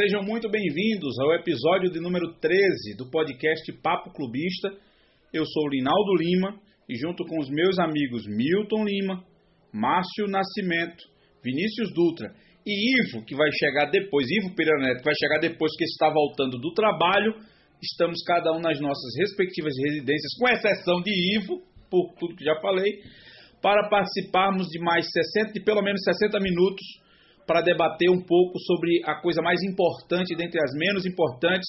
Sejam muito bem-vindos ao episódio de número 13 do podcast Papo Clubista. Eu sou Linaldo Lima e junto com os meus amigos Milton Lima, Márcio Nascimento, Vinícius Dutra e Ivo, que vai chegar depois, Ivo Pereira Neto, que vai chegar depois que está voltando do trabalho, estamos cada um nas nossas respectivas residências, com exceção de Ivo, por tudo que já falei, para participarmos de mais 60, de pelo menos 60 minutos para debater um pouco sobre a coisa mais importante dentre as menos importantes,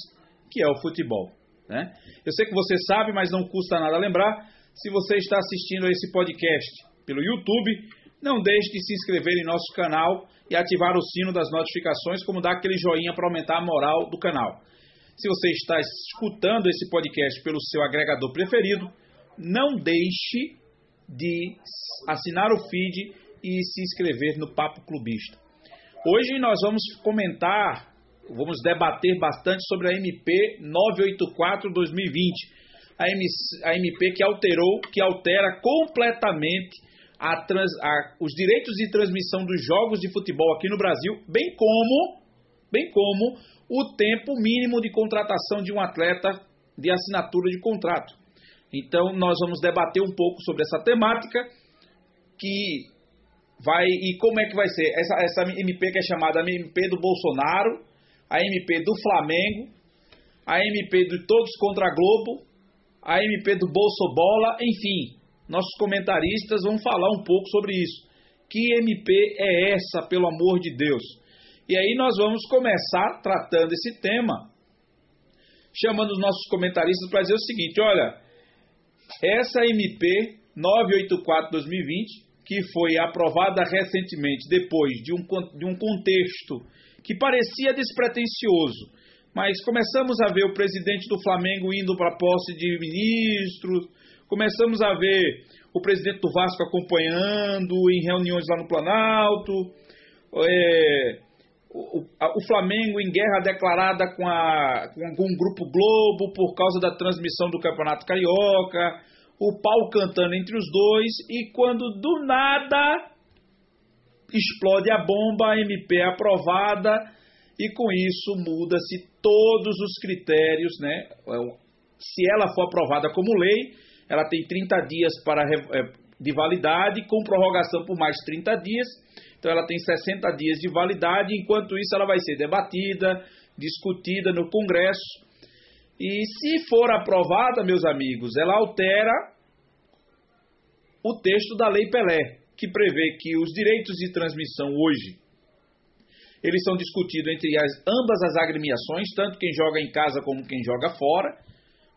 que é o futebol. Né? Eu sei que você sabe, mas não custa nada lembrar. Se você está assistindo a esse podcast pelo YouTube, não deixe de se inscrever em nosso canal e ativar o sino das notificações, como dar aquele joinha para aumentar a moral do canal. Se você está escutando esse podcast pelo seu agregador preferido, não deixe de assinar o feed e se inscrever no Papo Clubista. Hoje nós vamos comentar, vamos debater bastante sobre a MP 984-2020, a, MP que alterou, que altera completamente a trans, a, os direitos de transmissão dos jogos de futebol aqui no Brasil, bem como, bem como o tempo mínimo de contratação de um atleta de assinatura de contrato. Então, nós vamos debater um pouco sobre essa temática que vai e como é que vai ser essa, essa MP que é chamada MP do Bolsonaro, a MP do Flamengo, a MP do Todos contra a Globo, a MP do Bolso Bola, enfim, nossos comentaristas vão falar um pouco sobre isso. Que MP é essa, pelo amor de Deus? E aí nós vamos começar tratando esse tema, chamando os nossos comentaristas para dizer o seguinte: olha, essa MP 984-2020, que foi aprovada recentemente depois de um, de um contexto que parecia despretensioso, mas começamos a ver o presidente do Flamengo indo para a posse de ministros, começamos a ver o presidente do Vasco acompanhando em reuniões lá no Planalto, é, o, o, Flamengo em guerra declarada com, a, com, Grupo Globo por causa da transmissão do Campeonato Carioca, o pau cantando entre os dois, e quando do nada explode a bomba, a MP é aprovada, e com isso muda-se todos os critérios, né? Se ela for aprovada como lei, ela tem 30 dias para, é, de validade, com prorrogação por mais 30 dias. Então ela tem 60 dias de validade, enquanto isso ela vai ser debatida, discutida no Congresso e se for aprovada, meus amigos, ela altera o texto da Lei Pelé, que prevê que os direitos de transmissão hoje eles são discutidos entre as, ambas as agremiações, tanto quem joga em casa como quem joga fora.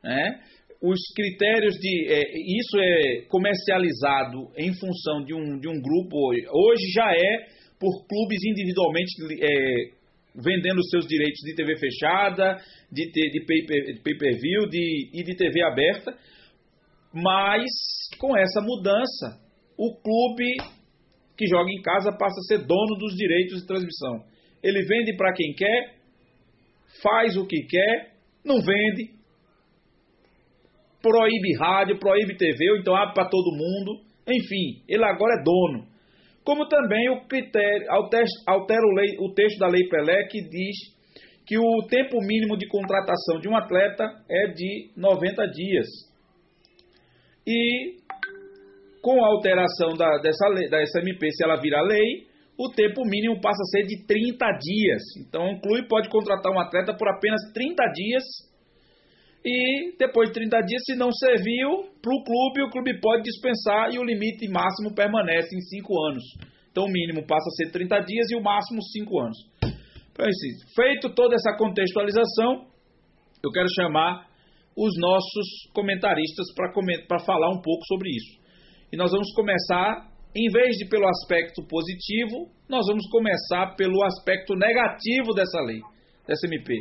Né? Os critérios de. É, isso é comercializado em função de um, de um grupo. Hoje já é por clubes individualmente é, vendendo seus direitos de TV fechada, de, de pay-per-view de, e de TV aberta. Mas com essa mudança, o clube que joga em casa passa a ser dono dos direitos de transmissão. Ele vende para quem quer, faz o que quer, não vende, proíbe rádio, proíbe TV, ou então abre para todo mundo. Enfim, ele agora é dono como também o critério, altera, o, lei, o texto da Lei Pelé que diz que o tempo mínimo de contratação de um atleta é de 90 dias. E com a alteração da, dessa, lei, da SMP, se ela virar lei, o tempo mínimo passa a ser de 30 dias. Então, o clube pode contratar um atleta por apenas 30 dias e depois de 30 dias, se não serviu para o clube, o clube pode dispensar e o limite máximo permanece em 5 anos. Então o mínimo passa a ser 30 dias e o máximo 5 anos. Então, assim, feito toda essa contextualização, eu quero chamar os nossos comentaristas para falar um pouco sobre isso. E nós vamos começar, em vez de pelo aspecto positivo, nós vamos começar pelo aspecto negativo dessa lei, dessa MP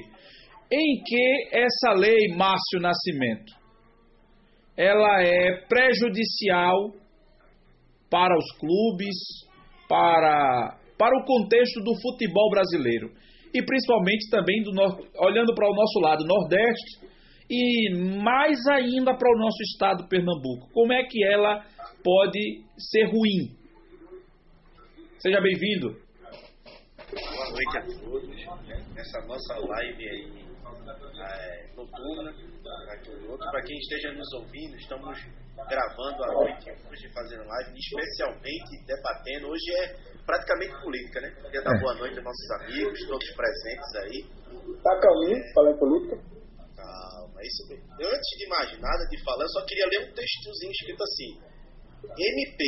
em que essa lei, Márcio Nascimento, ela é prejudicial para os clubes, para, para o contexto do futebol brasileiro e principalmente também do olhando para o nosso lado Nordeste e mais ainda para o nosso estado Pernambuco. Como é que ela pode ser ruim? Seja bem-vindo. Boa noite a todos. Nessa nossa live aí é, noturna, para quem esteja nos ouvindo, estamos gravando à noite hoje, fazendo live, especialmente debatendo. Hoje é praticamente política, né? Queria dar é. boa noite aos nossos amigos, todos presentes aí. Tá calminho, é... falar em política? Calma, isso mesmo. Antes de mais nada de falar, eu só queria ler um textozinho escrito assim: MP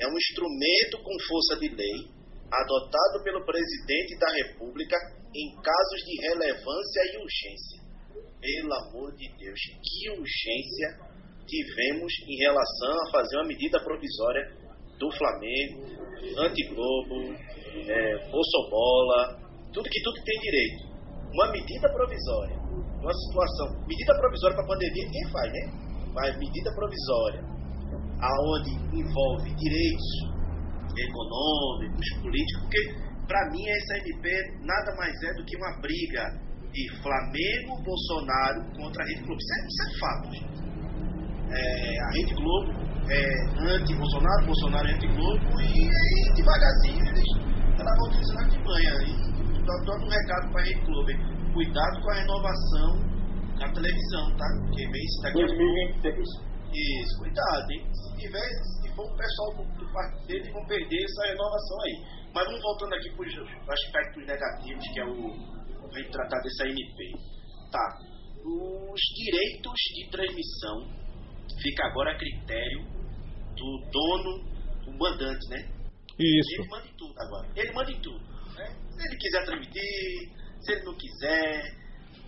é um instrumento com força de lei adotado pelo presidente da República em casos de relevância e urgência. Pelo amor de Deus, que urgência tivemos em relação a fazer uma medida provisória do Flamengo, anti-Globo, é, Bolsobola, tudo que tudo tem direito. Uma medida provisória, uma situação, medida provisória para pandemia ninguém faz, né? Mas medida provisória, aonde envolve direitos econômicos, políticos, porque para mim essa MP nada mais é do que uma briga de Flamengo, Bolsonaro contra a Rede Globo. Isso é, isso é fato, gente. É, a Rede Globo é anti-Bolsonaro, Bolsonaro é anti-Globo, e aí devagarzinho eles ela vão utilizando de manhã. E dando um recado para a Rede Globo: cuidado com a renovação na televisão, tá? Porque vem isso daqui 2023. Isso, cuidado, hein? Se tiver, se for o pessoal do, do partido dele, vão perder essa renovação aí. Mas vamos voltando aqui para os aspectos negativos, que é o, o gente tratar dessa MP. Tá. Os direitos de transmissão fica agora a critério do dono, do mandante, né? Isso. Ele manda em tudo agora. Ele manda em tudo. Né? Se ele quiser transmitir, se ele não quiser.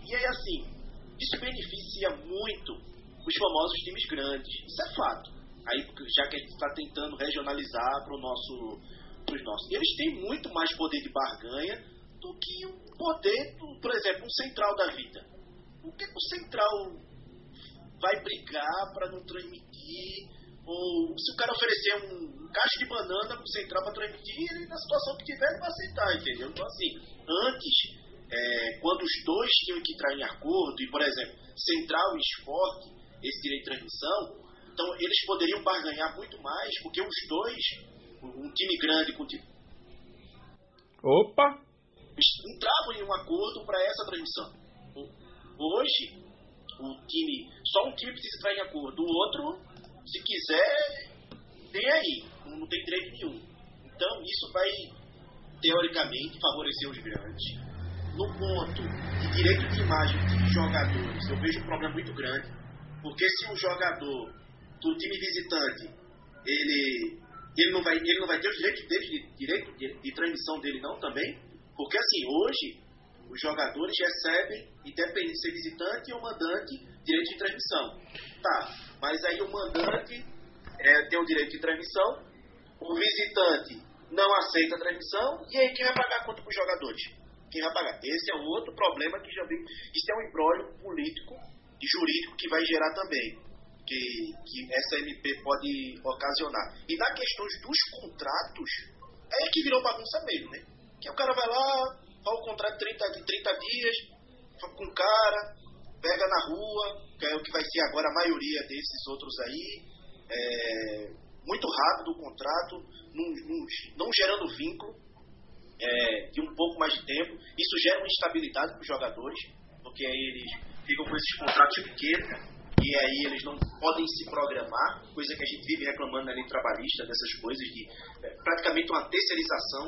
E aí, assim, isso beneficia muito os famosos times grandes. Isso é fato. Aí, já que a gente está tentando regionalizar para nosso, os nossos. Eles têm muito mais poder de barganha do que o poder, do, por exemplo, um central da vida. O que o central vai brigar para não transmitir? Ou se o cara oferecer um, um caixa de banana pro central para transmitir, ele, na situação que tiver, ele vai aceitar, entendeu? Então, assim, antes, é, quando os dois tinham que entrar em acordo, e, por exemplo, central e esporte, esse direito de transmissão, então eles poderiam barganhar muito mais, porque os dois, um time grande com time. Opa! entravam em um acordo para essa transmissão. Hoje, o time, só um time precisa entrar em acordo, o outro, se quiser, tem aí, não tem direito nenhum. Então, isso vai, teoricamente, favorecer os grandes. No ponto de direito de imagem de jogadores, eu vejo um problema muito grande, porque se o jogador do time visitante, ele, ele, não, vai, ele não vai ter os direitos dele, de, direito de, de transmissão dele não também, porque assim, hoje os jogadores recebem, independente de ser visitante ou mandante, direito de transmissão. Tá, mas aí o mandante é, tem o direito de transmissão, o visitante não aceita a transmissão, e aí quem vai pagar a conta para os jogadores? Quem vai pagar? Esse é outro problema que já vem. Isso é um embrólio político e jurídico que vai gerar também que, que essa MP pode ocasionar. E na questões dos contratos, é que virou bagunça mesmo, né? Que o cara vai lá, faz o contrato de 30, de 30 dias, com o cara, pega na rua, que é o que vai ser agora a maioria desses outros aí. É, muito rápido o contrato, não, não, não gerando vínculo é, de um pouco mais de tempo. Isso gera uma instabilidade para os jogadores, porque aí eles ficam com esses contratos pequenos e aí eles não podem se programar, coisa que a gente vive reclamando na lei trabalhista, dessas coisas de é, praticamente uma terceirização,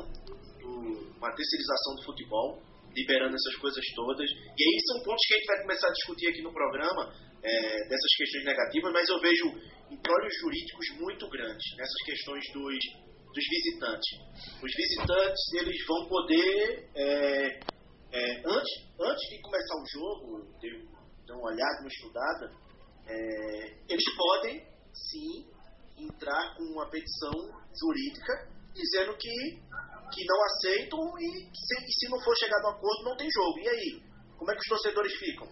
do, uma terceirização do futebol, liberando essas coisas todas. E aí são pontos que a gente vai começar a discutir aqui no programa, é, dessas questões negativas, mas eu vejo emprólios jurídicos muito grandes nessas questões dos, dos visitantes. Os visitantes, eles vão poder, é, é, antes, antes de começar o jogo, dar uma olhada, uma estudada, é, eles podem sim entrar com uma petição jurídica dizendo que, que não aceitam e se, se não for chegado a um acordo não tem jogo. E aí? Como é que os torcedores ficam?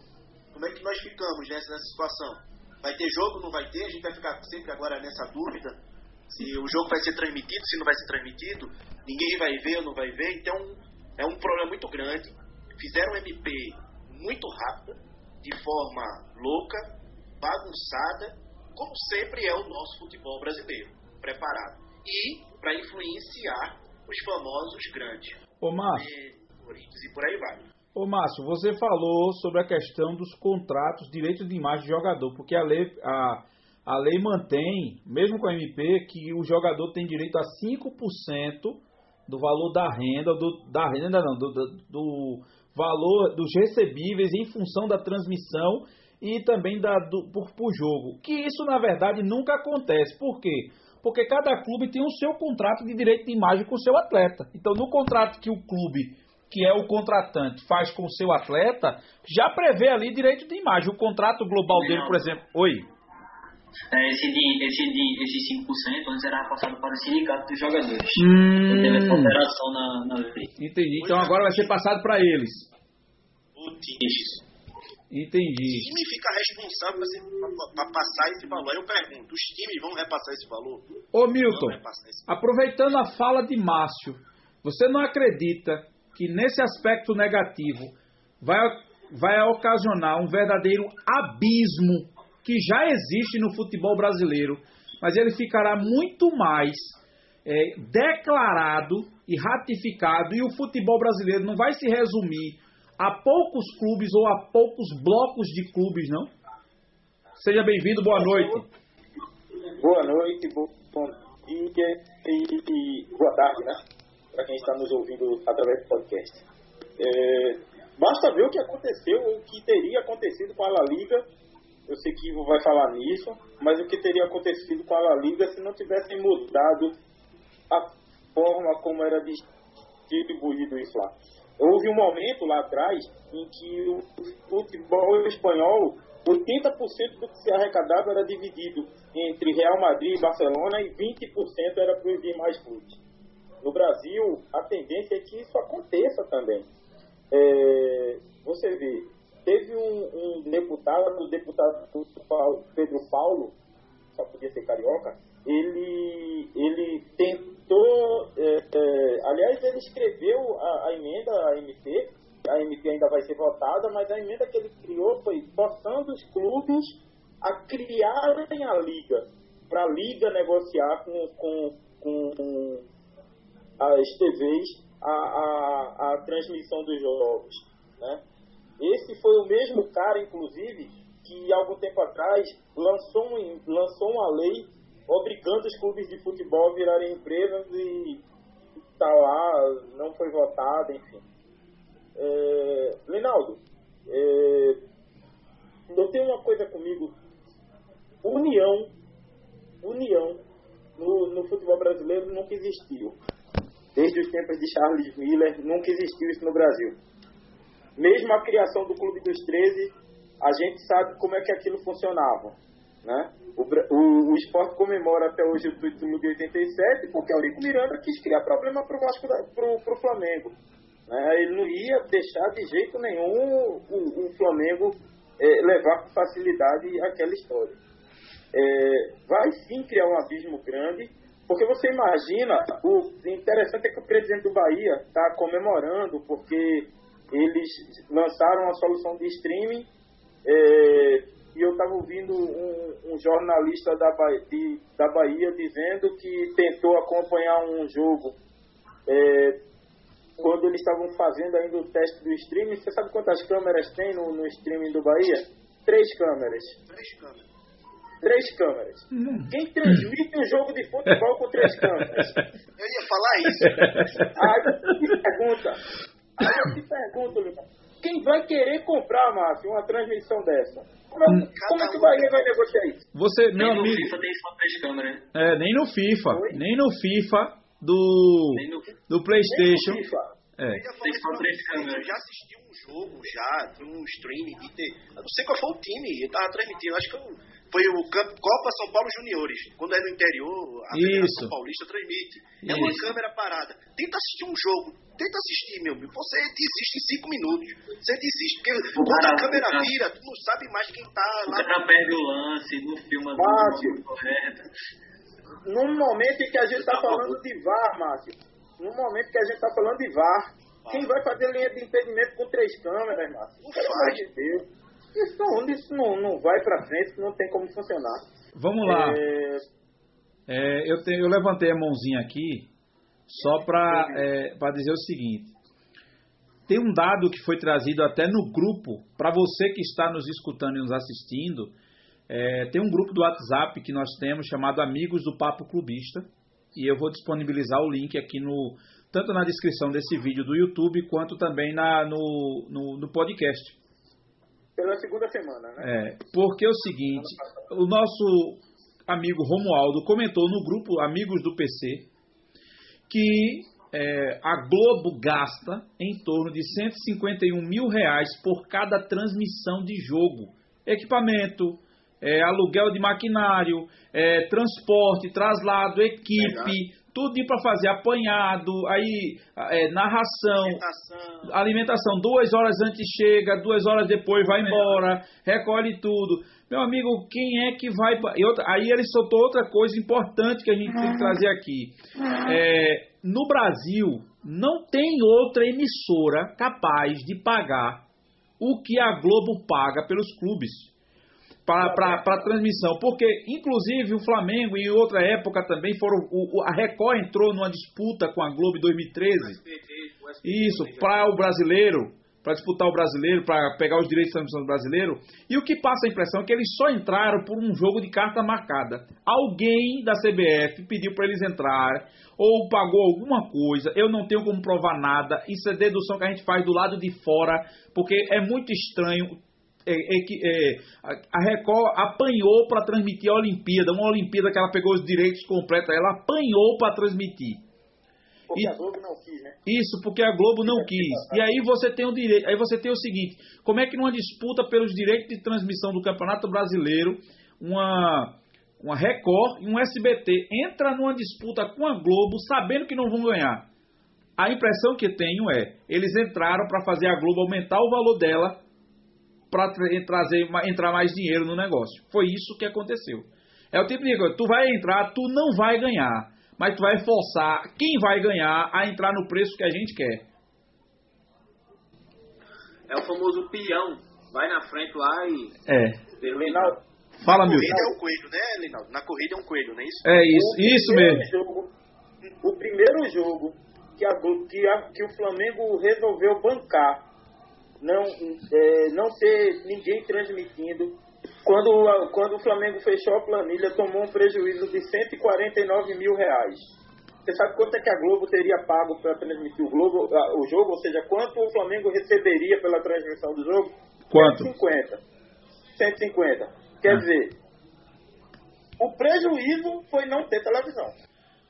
Como é que nós ficamos nessa, nessa situação? Vai ter jogo, não vai ter? A gente vai ficar sempre agora nessa dúvida se o jogo vai ser transmitido, se não vai ser transmitido, ninguém vai ver ou não vai ver. Então é um problema muito grande. Fizeram um MP muito rápido, de forma louca, bagunçada, como sempre é o nosso futebol brasileiro, preparado. E para influenciar os famosos grandes. Ô, Márcio, é... Corinthians e por aí vai. Ô Márcio, você falou sobre a questão dos contratos, direitos de imagem de jogador, porque a lei, a, a lei mantém, mesmo com a MP, que o jogador tem direito a 5% do valor da renda, do, da renda não, do, do, valor dos recebíveis em função da transmissão e também da, do, por, por jogo. Que isso, na verdade, nunca acontece. Por quê? Porque cada clube tem o seu contrato de direito de imagem com o seu atleta. Então, no contrato que o clube, que é o contratante, faz com o seu atleta, já prevê ali direito de imagem. O contrato global dele, por exemplo. Oi. É, esse, de, esse, de, esse 5% antes era passado para o sindicato dos jogadores. Hum. Teve essa alteração na, na lei. Entendi. Então agora vai ser passado para eles. O time, Entendi. o time fica responsável para passar esse valor. Aí eu pergunto, os times vão repassar esse valor? Ô Milton, esse aproveitando a fala de Márcio, você não acredita que nesse aspecto negativo vai, vai ocasionar um verdadeiro abismo que já existe no futebol brasileiro, mas ele ficará muito mais é, declarado e ratificado, e o futebol brasileiro não vai se resumir a poucos clubes ou a poucos blocos de clubes, não? Seja bem-vindo, boa noite. Boa noite, bom dia e, boa tarde, né? Para quem está nos ouvindo através do podcast. É, basta ver o que aconteceu, o que teria acontecido com a La Liga. Eu sei que Ivo vai falar nisso, mas o que teria acontecido com a La Liga se não tivessem mudado a forma como era distribuído isso lá. Houve um momento lá atrás em que o futebol espanhol, 80% do que se arrecadava era dividido entre Real Madrid e Barcelona e 20% era para os demais clubes. No Brasil, a tendência é que isso aconteça também. É, você vê, teve um, um deputado, o deputado Pedro Paulo, só podia ser carioca, ele, ele tentou, é, é, aliás, ele escreveu a, a, emenda, a MP, a MP ainda vai ser votada, mas a emenda que ele criou foi forçando os clubes a criarem a liga, para a liga negociar com, com, com as TVs a, a, a transmissão dos jogos, né? Esse foi o mesmo cara, inclusive, que algum tempo atrás lançou, um, lançou uma lei obrigando os clubes de futebol a virarem empresas e está lá, não foi votado, enfim. É, Linaldo, é, eu tenho uma coisa comigo. União, união no, no futebol brasileiro nunca existiu. Desde os tempos de Charles Miller, nunca existiu isso no Brasil. Mesmo a criação do Clube dos 13, a gente sabe como é que aquilo funcionava. Né? O, o, o esporte comemora até hoje o título de 87 porque o Eurico Miranda quis criar problema para o Vasco pro, pro Flamengo. Né? Ele não ia deixar de jeito nenhum o, o Flamengo é, levar com facilidade aquela história. É, vai sim criar um abismo grande, porque você imagina, o interessante é que o presidente do Bahia está comemorando, porque eles lançaram uma solução de streaming é, e eu estava ouvindo um, um jornalista da Bahia, de, da Bahia dizendo que tentou acompanhar um jogo é, quando eles estavam fazendo ainda o teste do streaming. Você sabe quantas câmeras tem no, no streaming do Bahia? Três câmeras. Três câmeras. Três câmeras. Quem transmite um jogo de futebol com três câmeras? Eu ia falar isso. Aí pergunta. Aí eu te pergunto, Lucas. Quem vai querer comprar, Márcio, uma transmissão dessa? Como, é- como é que o Bahia vai negociar isso? Você, meu Nem no amigo. FIFA tem só três câmeras. né? É, nem no FIFA. Oi? Nem no FIFA do, Nem no... do Nem PlayStation. no FIFA. É. Tem só três câmeras. Eu já assisti um jogo, já, um streaming de ter. Eu não sei qual foi o time, eu tava transmitindo, acho que eu, foi o Camp- Copa São Paulo Juniores. Quando é no interior, a. Federação Paulista transmite. É uma Isso. câmera parada. Tenta assistir um jogo, tenta assistir, meu amigo. Você desiste em cinco minutos. Você desiste, porque O quando a cara- câmera o cara- vira, tu não sabe mais quem tá O lá. cara perde o lance, não filma Márcio. Num momento em que a gente está falando de VAR, Márcio, num momento que a gente está falando de VAR, quem vai fazer linha de impedimento com três câmeras, Márcio? Pelo amor de Deus. Isso não, isso não, não vai para frente, não tem como funcionar. Vamos lá. É, É, eu, te- eu levantei a mãozinha aqui só para dizer o seguinte. tem um dado que foi trazido até no grupo, para você que está nos escutando e nos assistindo, é, tem um grupo do WhatsApp que nós temos chamado Amigos do Papo Clubista, e eu vou disponibilizar o link aqui no tanto na descrição desse vídeo do YouTube quanto também na, no, no, no podcast. Pela segunda semana, né? É, porque é o seguinte, o nosso amigo Romualdo comentou no grupo Amigos do PC que é, a Globo gasta em torno de 151 mil reais por cada transmissão de jogo. Equipamento, é, aluguel de maquinário, é, transporte, traslado, equipe, tudo para fazer apanhado, aí é, narração, Alimentação. alimentação, duas horas antes chega, duas horas depois vai embora, recolhe tudo. Meu amigo, quem é que vai. e aí ele soltou outra coisa importante que a gente tem que trazer aqui. É, no Brasil, não tem outra emissora capaz de pagar o que a Globo paga pelos clubes para a transmissão. Porque, inclusive, o Flamengo, em outra época também, foram, o, a Record entrou numa disputa com a Globo em 2013. Isso, para o brasileiro, para disputar o brasileiro, para pegar os direitos de transmissão do brasileiro. E o que passa a impressão é que eles só entraram por um jogo de carta marcada. Alguém da CBF pediu para eles entrar ou pagou alguma coisa. Eu não tenho como provar nada. Isso é dedução que a gente faz do lado de fora, porque é muito estranho. É, é é, a- Record apanhou para transmitir a Olimpíada, uma Olimpíada que ela pegou os direitos completos, ela apanhou para transmitir. Porque E- a Globo não quis, né? Isso, porque a Globo não quis. E aí você tem o direito, aí você tem o seguinte, como é que numa disputa pelos direitos de transmissão do Campeonato Brasileiro, uma uma Record e um SBT entra numa disputa com a Globo sabendo que não vão ganhar? A impressão que tenho é, eles entraram para fazer a Globo aumentar o valor dela para trazer entrar mais dinheiro no negócio. Foi isso que aconteceu. É o tipo de coisa, tu vai entrar, tu não vai ganhar, mas tu vai forçar quem vai ganhar a entrar no preço que a gente quer. É o famoso peão. Vai na frente lá e. É. Reinaldo, Fala, Na meu. corrida é um coelho, né, Linaldo? Na corrida é um coelho, não é isso? É isso, o isso mesmo. Jogo, o primeiro jogo que, a, que, a- que o Flamengo resolveu bancar, não, é, não ter ninguém transmitindo, quando, quando o Flamengo fechou a planilha, tomou um prejuízo de 149 mil reais. Você sabe quanto é que a Globo teria pago para transmitir o, Globo, o jogo? Ou seja, quanto o Flamengo receberia pela transmissão do jogo? Quanto? 150. 150. Quer Ah. dizer, o prejuízo foi não ter televisão.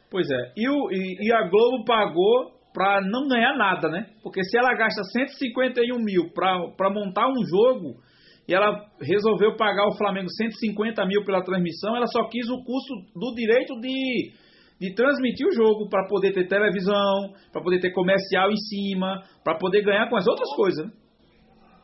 Pois é. E, o, e, e a Globo pagou pra não ganhar nada, né? Porque se ela gasta 151 mil pra, pra montar um jogo e ela resolveu pagar o Flamengo 150 mil pela transmissão, ela só quis o custo do direito de, de transmitir o jogo para poder ter televisão, para poder ter comercial em cima, para poder ganhar com as outras coisas. Né?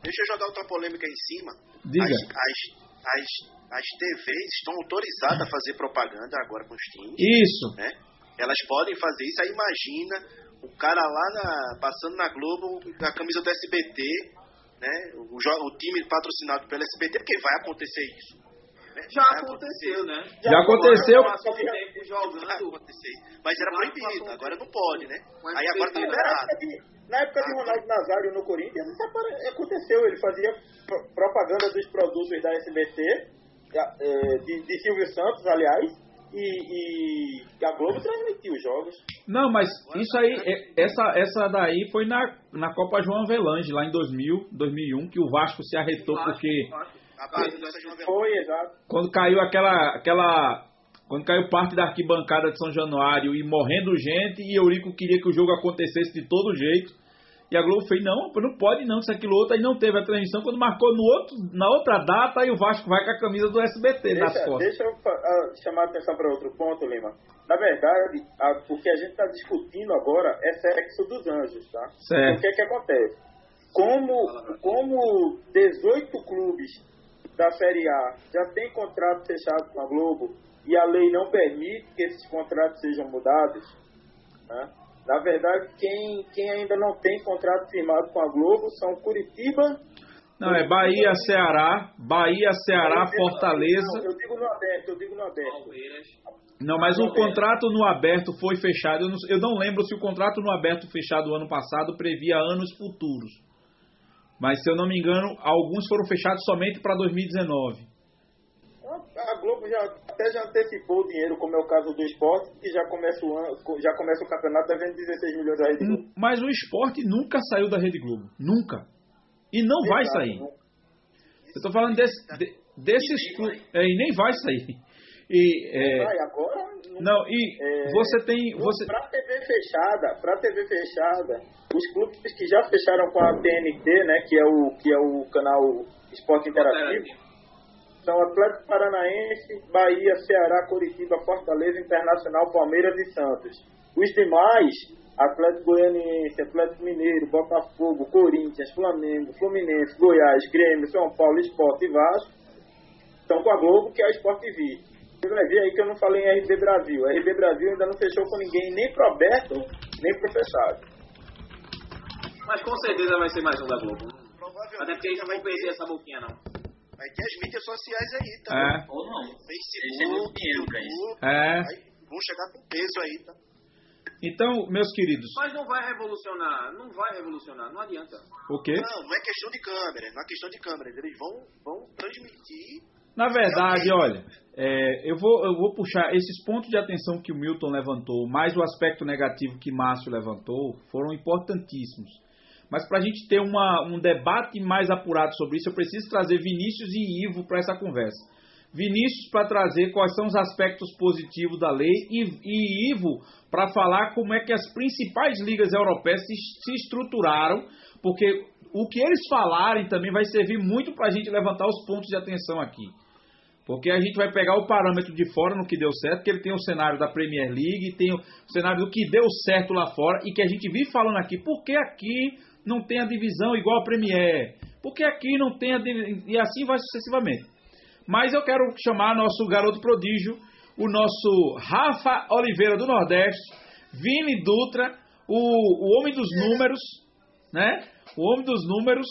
Deixa eu jogar outra polêmica em cima. Diga. As, as, as, as TVs estão autorizadas a fazer propaganda agora com os times, Isso. né? Elas podem fazer isso. Aí imagina o cara lá na- passando na Globo com a camisa do SBT, né? O, o time patrocinado pelo SBT, porque vai acontecer isso. né? Já aconteceu, né? Já aconteceu. Tempo Vai jogando. acontecer. Mas era proibido, agora não pode, né? Aí agora tá liberado. época de, na época de Ronaldo Nazário no Corinthians, isso aconteceu. Ele fazia pro- propaganda dos produtos da SBT, eh, de, de Silvio Santos, aliás, e, e a Globo transmitia os jogos. Não, mas isso aí, é- essa, essa daí foi na, na Copa João Avelange, lá em 2000, 2001, que o Vasco se arretou porque A base dessa de uma Foi, exato. quando caiu aquela, aquela, quando caiu parte da arquibancada de São Januário e morrendo gente, e Eurico queria que o jogo acontecesse de todo jeito, e a Globo fez, não, não pode não, isso aquilo outro, aí não teve a transmissão, quando marcou no outro, na outra data, aí o Vasco vai com a camisa do SBT nas Deixa, costas. deixa eu ah, chamar a atenção para outro ponto, Lima. Na verdade, a- o que a gente está discutindo agora é sexo dos anjos, tá? Certo. O que é que acontece? Como, como 18 clubes da Série A já têm contrato fechado com a Globo e a lei não permite que esses contratos sejam mudados, né? Na verdade, quem, quem ainda não tem contrato firmado com a Globo são Curitiba Não, é Bahia, Ceará, Bahia, Ceará, Não, Fortaleza. Eu digo no aberto, eu digo no aberto. Não, mas o contrato no aberto foi fechado. Eu não, eu não lembro se o contrato no aberto fechado ano passado previa anos futuros. Mas se eu não me engano, alguns foram fechados somente para 2019. A Globo já, até já antecipou o dinheiro, como é o caso do esporte, que já começa o, ano, já começa o campeonato devendo 16 milhões da Rede Globo. N- Mas o esporte nunca saiu da Rede Globo. Nunca. E não vai sair. Eu tô falando desse, de- desses E nem clubes. É, e nem vai sair. E, é, Vai, agora não, e É, você tem. Você, Para TV fechada, para TV fechada, os clubes que já fecharam com a TNT, né, que é o que é o canal Esporte Interativo, são Atlético Paranaense, Bahia, Ceará, Curitiba, Fortaleza, Internacional, Palmeiras e Santos. Os demais, Atlético Goianiense, Atlético Mineiro, Botafogo, Corinthians, Flamengo, Fluminense, Goiás, Grêmio, São Paulo, Esporte e Vasco, estão com a Globo, que é a Sport TV. Você vai ver aí que eu não falei em RB Brasil. A RB Brasil ainda não fechou com ninguém, nem pro aberto, nem pro fechado. Mas com certeza vai ser mais um da Globo. Provavelmente Até porque eles não vai perder essa boquinha, não. Vai ter as mídias sociais aí, tá? é, Ou não. Facebook. YouTube, é. aí vão chegar com peso aí, tá? Então, meus queridos, Mas não vai revolucionar. Não vai revolucionar. Não adianta. o quê? Não, não é questão de câmera, não é questão de câmeras. Eles vão, vão transmitir. Na verdade, olha, é, eu, vou, eu vou puxar esses pontos de atenção que o Milton levantou, mais o aspecto negativo que Márcio levantou, foram importantíssimos. Mas para a gente ter uma, um debate mais apurado sobre isso, eu preciso trazer Vinícius e Ivo para essa conversa. Vinícius para trazer quais são os aspectos positivos da lei e, e Ivo para falar como é que as principais ligas europeias se, se estruturaram, porque o que eles falarem também vai servir muito para a gente levantar os pontos de atenção aqui. Porque a gente vai pegar o parâmetro de fora no que deu certo, que ele tem o cenário da Premier League, tem o cenário do que deu certo lá fora e que a gente vive falando aqui. Por que aqui não tem a divisão igual a Premier? Por que aqui não tem a divisão? E assim vai sucessivamente. Mas eu quero chamar nosso garoto prodígio, o nosso Rafa Oliveira do Nordeste, Vini Dutra, o, o homem dos números, né? O homem dos números.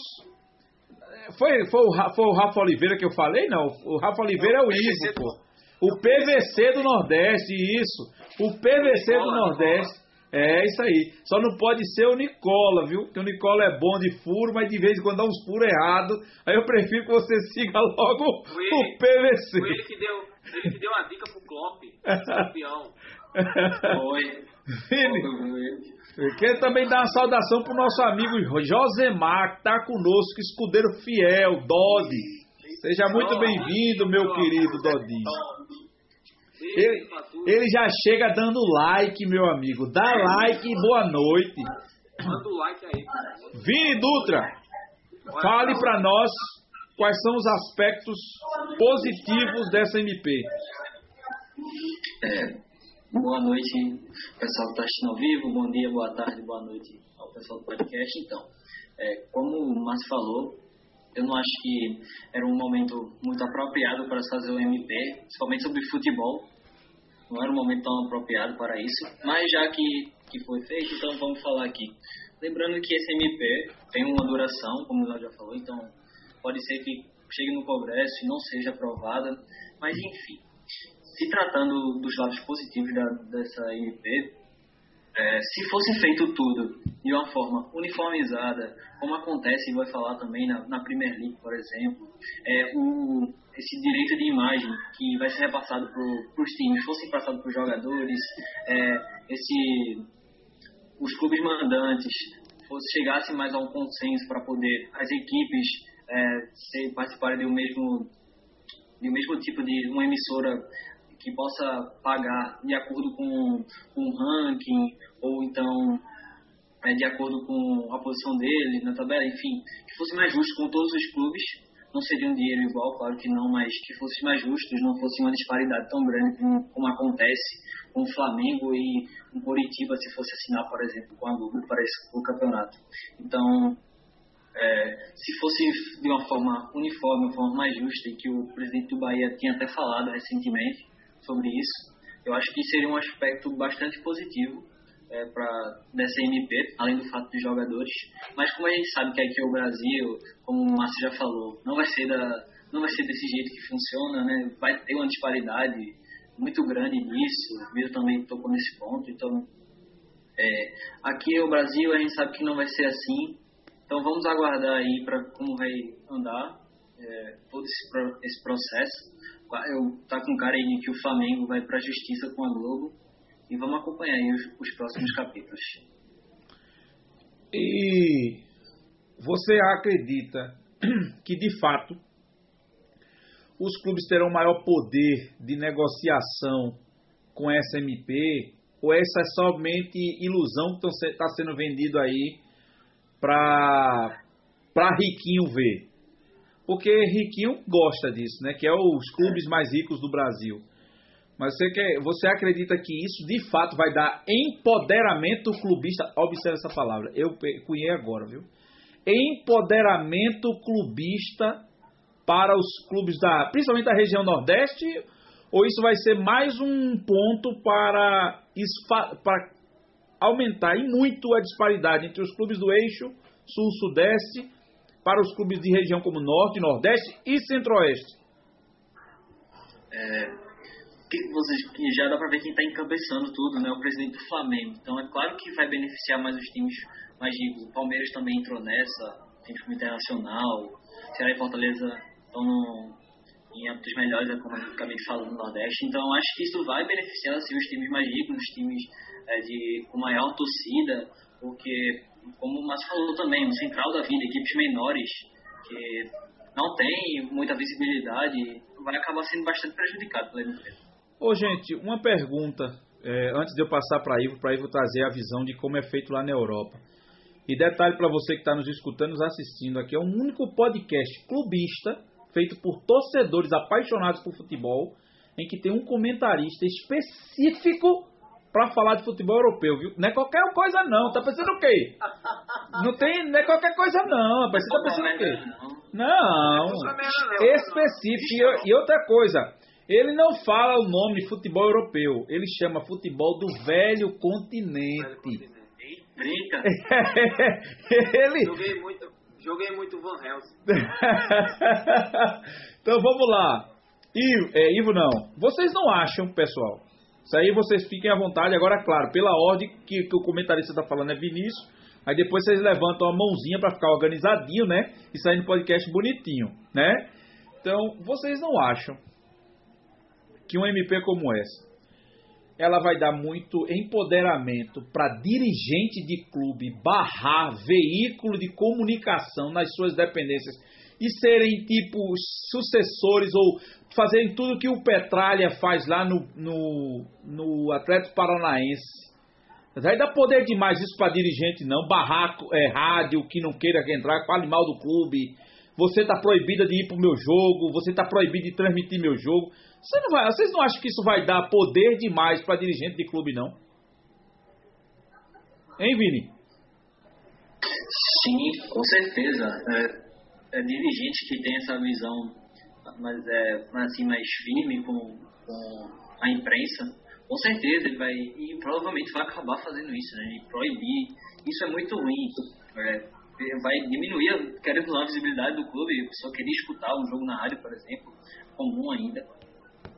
Foi, foi, o, foi o Rafa Oliveira que eu falei? Não, o Rafa Oliveira é o Ivo, pô. O PVC do Nordeste, isso. O PVC do Nordeste. É isso aí. Só não pode ser o Nicola, viu? Porque o Nicola é bom de furo, mas de vez em quando dá uns furos errados. Aí eu prefiro que você siga logo Foi o ele- PVC. Foi ele que deu, ele que deu a dica pro Klopp, campeão. Foi. Vini, quero também dar uma saudação pro nosso amigo Josemar, que tá conosco, escudeiro fiel, Dodi. Seja muito bem-vindo, meu querido. Dodinho. Ele, ele já chega dando like, meu amigo. Dá like e boa noite. Manda o like aí. Vini Dutra, fale pra nós quais são os aspectos positivos dessa MP. É, boa noite, pessoal que está assistindo ao vivo. Bom dia, boa tarde, boa noite ao pessoal do podcast. Então, é, como o Márcio falou, eu não acho que era um momento muito apropriado para se fazer o MP, principalmente sobre futebol. Não era um momento tão apropriado para isso, mas já que, que foi feito, então vamos falar aqui. Lembrando que esse MP tem uma duração, como nós já falou, então pode ser que chegue no Congresso e não seja aprovada, mas enfim. Se tratando dos lados positivos da, dessa MP, é, se fosse feito tudo de uma forma uniformizada, como acontece e vai falar também na, na Premier League, por exemplo, é, o, esse direito de imagem que vai ser repassado para os times fosse passado para os jogadores, é, esse, os clubes mandantes fosse, chegassem mais a um consenso para poder as equipes é, participarem do mesmo, do mesmo tipo de uma emissora que possa pagar de acordo com, o ranking ou então é, de acordo com a posição dele na tabela, enfim, que fosse mais justo com todos os clubes. Não seria um dinheiro igual, claro que não, mas que fosse mais justo, não fosse uma disparidade tão grande como, como acontece com o Flamengo e com o Coritiba se fosse assinar, por exemplo, com a Google para esse o campeonato. Então, é, se fosse de uma forma uniforme, uma forma mais justa, e que o presidente do Bahia tinha até falado recentemente sobre isso, eu acho que seria um aspecto bastante positivo é, para dessa MP, além do fato de jogadores. Mas como a gente sabe que aqui é o Brasil, como o Márcio já falou, não vai ser da, não vai ser desse jeito que funciona, né? Vai ter uma disparidade muito grande nisso. Miro também tocou nesse ponto, então é, aqui é o Brasil, a gente sabe que não vai ser assim. Então vamos aguardar aí para como vai andar é, todo esse, esse processo. Eu tá com cara aí que o Flamengo vai para a justiça com a Globo e vamos acompanhar aí os, os próximos capítulos. E você acredita que de fato os clubes terão maior poder de negociação com essa MP? Ou essa é somente ilusão que está sendo vendido aí para Riquinho ver? Porque Riquinho gosta disso, né? Que é os clubes mais ricos do Brasil. Mas você, quer, você acredita que isso de fato vai dar empoderamento clubista? Observe essa palavra, eu cunhei agora, viu? Empoderamento clubista para os clubes da, principalmente da região Nordeste, ou isso vai ser mais um ponto para, para aumentar e muito a disparidade entre os clubes do eixo Sul-Sudeste para os clubes de região como Norte, Nordeste e Centro-Oeste? É, que vocês já dá para ver quem está encabeçando tudo, né? O presidente do Flamengo. Então é claro que vai beneficiar mais os times mais ricos. O Palmeiras também entrou nessa, tem time internacional. Ceará e Fortaleza estão no, em âmbitos melhores, é como eu acabei falar, no Nordeste. Então acho que isso vai beneficiar assim, os times mais ricos, os times é, de, com maior torcida, porque, como o Márcio falou também, o central da vida, equipes menores que não tem muita visibilidade, vai acabar sendo bastante prejudicado pela MP. Ô, gente, uma pergunta, é, antes de eu passar para Ivo, para Ivo trazer a visão de como é feito lá na Europa. E detalhe para você que está nos escutando, nos assistindo aqui, é o um único podcast clubista feito por torcedores apaixonados por futebol, em que tem um comentarista específico para falar de futebol europeu, viu? Não é qualquer coisa não, tá pensando o quê? Não tem, não é qualquer coisa não, rapaz, você tá pensando o quê? Não, específico. E outra coisa, ele não fala o nome futebol europeu, ele chama futebol do velho continente. Brinca. ele... Joguei muito, joguei muito Van Helsing. então vamos lá. Ivo, é, Ivo não. Vocês não acham, pessoal? Isso aí vocês fiquem à vontade. Agora, claro, pela ordem que, que o comentarista está falando é Vinícius. Aí depois vocês levantam a mãozinha para ficar organizadinho, né? E sair no podcast bonitinho, né? Então, vocês não acham que um MP como essa, ela vai dar muito empoderamento para dirigente de clube barrar veículo de comunicação nas suas dependências e serem tipo sucessores ou fazerem tudo que o Petralha faz lá no, no, no Atlético Paranaense. Vai dar poder demais isso para dirigente, não. Barraco, é, rádio que não queira entrar, fale mal do clube. Você está proibida de ir para o meu jogo, você está proibido de transmitir meu jogo. Você não vai, vocês não acham que isso vai dar poder demais para dirigente de clube, não? Hein, Vini? Sim, com certeza. É, é dirigente que tem essa visão mas é, assim, mais firme com, com a imprensa, com certeza ele vai, e provavelmente vai acabar fazendo isso, né? E proibir. Isso é muito ruim. É, vai diminuir, querendo a visibilidade do clube, a pessoa querer escutar um jogo na rádio, por exemplo, comum ainda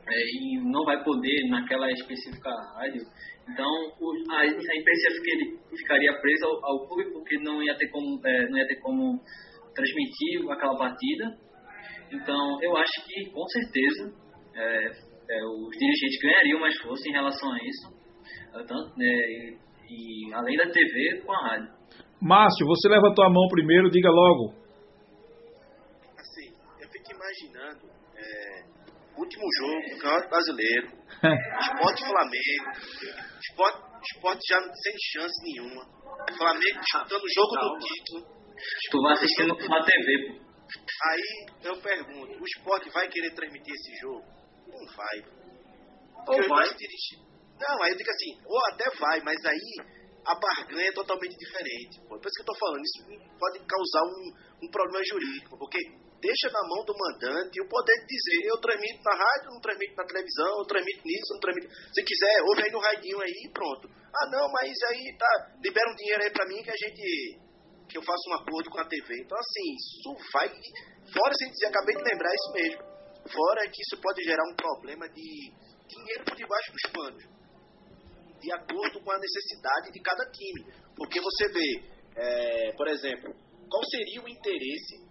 é, e não vai poder naquela específica rádio. Então o, a, a imprensa ficaria, ficaria presa ao, ao, clube porque não ia ter como é, não ia ter como transmitir aquela partida. Então eu acho que com certeza é, é os dirigentes ganhariam mais força em relação a isso, é, tanto, né, e, e além da TV com a rádio. Márcio, você levantou a mão primeiro, diga logo. Assim, eu fico imaginando último jogo do Campeonato Brasileiro, esporte Flamengo, esporte, esporte já sem chance nenhuma, Flamengo disputando o jogo do título. Tu vai assistindo na TV, pô. Aí eu pergunto, o esporte vai querer transmitir esse jogo? Não vai. Porque ou vai. Dirigir... Não, aí eu digo assim, ou até vai, mas aí a barganha é totalmente diferente. Pô. Por isso que eu tô falando, isso pode causar um, um problema jurídico, porque deixa na mão do mandante o poder de dizer, eu transmito na rádio, não transmito na televisão, eu transmito nisso, não transmito. Se quiser, ouve aí no radinho aí e pronto. Ah não, mas aí tá, libera um dinheiro aí pra mim que a gente. Que eu faço um acordo com a TV. Então assim, isso vai. Fora sem dizer, acabei de lembrar isso mesmo. Fora que isso pode gerar um problema de dinheiro por debaixo dos panos. De acordo com a necessidade de cada time. Porque você vê, é, por exemplo, qual seria o interesse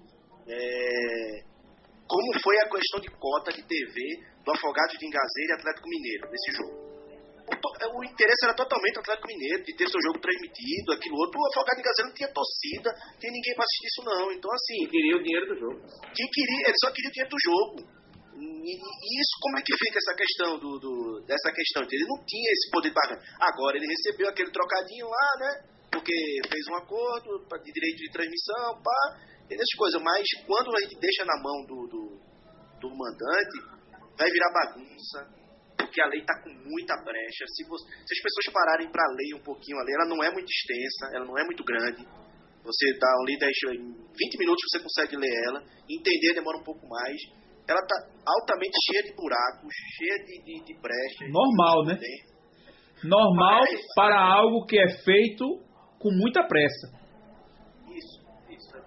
é, como foi a questão de cota de TV do Afogados de Engazeira e Atlético Mineiro nesse jogo. O, é, o, interesse era totalmente o Atlético Mineiro, de ter seu jogo transmitido, aquilo outro. O Afogado de Engazeira não tinha torcida, não tinha ninguém para assistir isso não. Então assim... Quem queria o dinheiro do jogo. Quem queria, ele só queria o dinheiro do jogo. E, e isso, como é que fica essa questão do, do dessa questão? Ele não tinha esse poder de barganha. Agora, ele recebeu aquele trocadinho lá, né? Porque fez um acordo de direito de transmissão, pá essas coisas, mas quando a gente deixa na mão do, do, do mandante, vai virar bagunça, porque a lei está com muita brecha. Se, você, se as pessoas pararem para ler um pouquinho a lei, ela não é muito extensa, ela não é muito grande. Você dá ali 10, em 20 minutos você consegue ler ela, entender demora um pouco mais. Ela está altamente cheia de buracos, cheia de, de, de brechas. Normal, né? Normal Mas, para algo que é feito com muita pressa.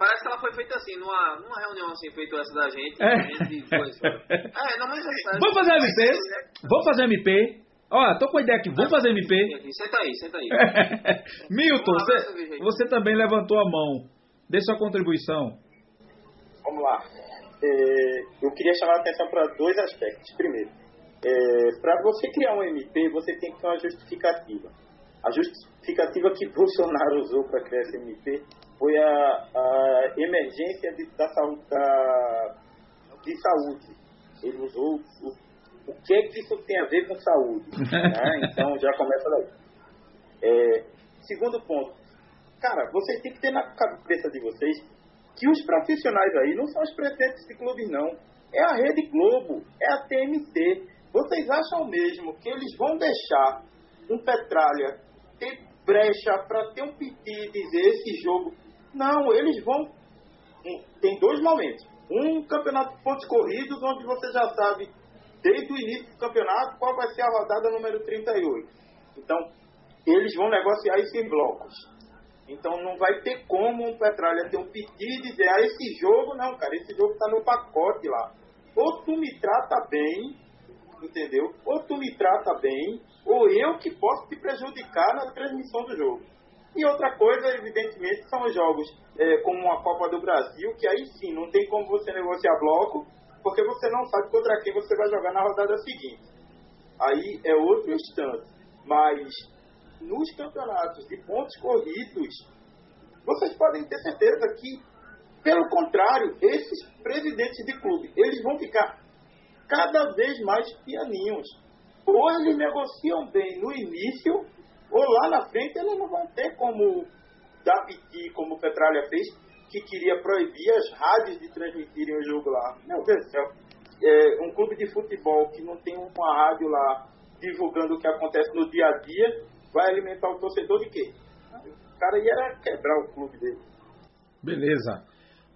Parece que ela foi feita assim, numa, numa reunião assim, feita essa da gente. É, gente é não, mas é, Vamos fazer MP? Vamos fazer MP? Ó, tô com a ideia aqui, vamos fazer MP? Senta aí, senta aí. Milton, você, você também levantou a mão. Dê sua contribuição. Vamos lá. É, eu queria chamar a atenção para dois aspectos. Primeiro, é, para você criar um MP, você tem que ter uma justificativa. A justificativa que Bolsonaro usou para criar esse MP foi a, a emergência de, da, da, de saúde. Ele usou o, o que que isso tem a ver com saúde. Né? Então já começa daí. É, segundo ponto, cara, vocês têm que ter na cabeça de vocês que os profissionais aí não são os presidentes de clubes, não. É a Rede Globo, é a TMT. Vocês acham mesmo que eles vão deixar um Petralha ter brecha para ter um piti e dizer esse jogo não, eles vão. Tem dois momentos. Um campeonato de pontos corridos, onde você já sabe, desde o início do campeonato, qual vai ser a rodada número 38. Então, eles vão negociar isso em blocos. Então, não vai ter como um Petralha ter um pedido e dizer: ah, esse jogo, não, cara, esse jogo está no pacote lá. Ou tu me trata bem, entendeu? Ou tu me trata bem, ou eu que posso te prejudicar na transmissão do jogo. E outra coisa, evidentemente, são os jogos é, como a Copa do Brasil, que aí sim não tem como você negociar bloco, porque você não sabe contra quem você vai jogar na rodada seguinte. Aí é outro instante. Mas nos campeonatos de pontos corridos, vocês podem ter certeza que, pelo contrário, esses presidentes de clube, eles vão ficar cada vez mais pianinhos. Ou eles negociam bem no início, ou lá na frente ele não vai ter como dar piti, como o Petralha fez, que queria proibir as rádios de transmitirem o jogo lá. Meu Deus do céu. É, um clube de futebol que não tem uma rádio lá divulgando o que acontece no dia a dia, vai alimentar o torcedor de quê? O cara ia quebrar o clube dele. Beleza.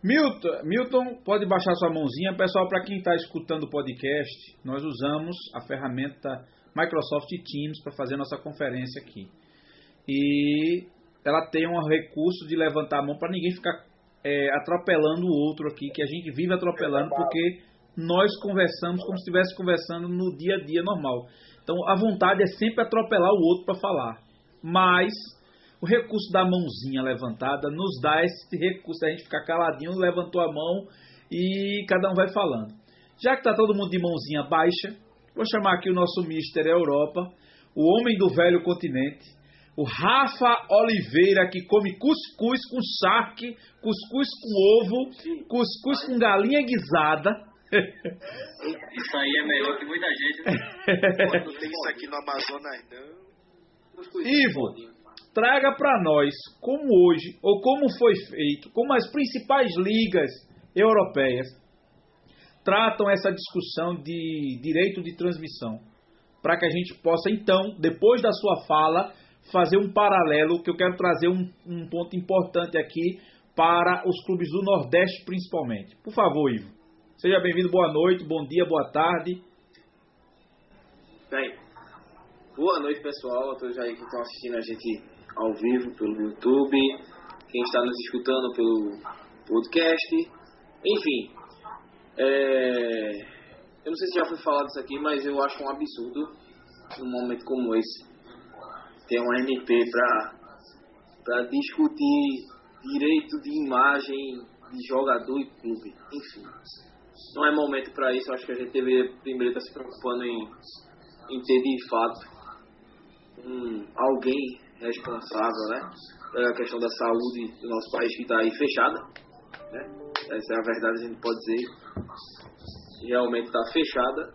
Milton, Milton, pode baixar sua mãozinha. Pessoal, para quem está escutando o podcast, nós usamos a ferramenta Microsoft Teams para fazer nossa conferência aqui. E ela tem um recurso de levantar a mão para ninguém ficar é, atropelando o outro aqui, que a gente vive atropelando porque nós conversamos como se estivesse conversando no dia a dia normal. Então a vontade é sempre atropelar o outro para falar. Mas o recurso da mãozinha levantada nos dá esse recurso a gente ficar caladinho, levantou a mão e cada um vai falando. Já que está todo mundo de mãozinha baixa, Vou chamar aqui o nosso Mister Europa, o homem do velho continente, o Rafa Oliveira, que come cuscuz com charque, cuscuz com ovo, cuscuz com galinha guisada. Isso aí é melhor que muita gente. Não tem isso aqui no Amazonas, não. Ivo, traga para nós como hoje, ou como foi feito, como as principais ligas europeias tratam essa discussão de direito de transmissão, para que a gente possa então, depois da sua fala, fazer um paralelo, que eu quero trazer um, um ponto importante aqui para os clubes do Nordeste principalmente. Por favor, Ivo. Seja bem-vindo, boa noite, bom dia, boa tarde. Bem, boa noite pessoal, a todos aí que estão assistindo a gente ao vivo pelo YouTube, quem está nos escutando pelo podcast, enfim. É... Eu não sei se já foi falado isso aqui, mas eu acho um absurdo num momento como esse ter um MP para discutir direito de imagem de jogador e clube. Enfim, não é momento para isso. Acho que a gente deveria primeiro estar tá se preocupando em, em ter de fato um, alguém responsável, né? Pela questão da saúde do nosso país que está aí fechada, né? Essa é a verdade, a gente pode dizer. Realmente está fechada.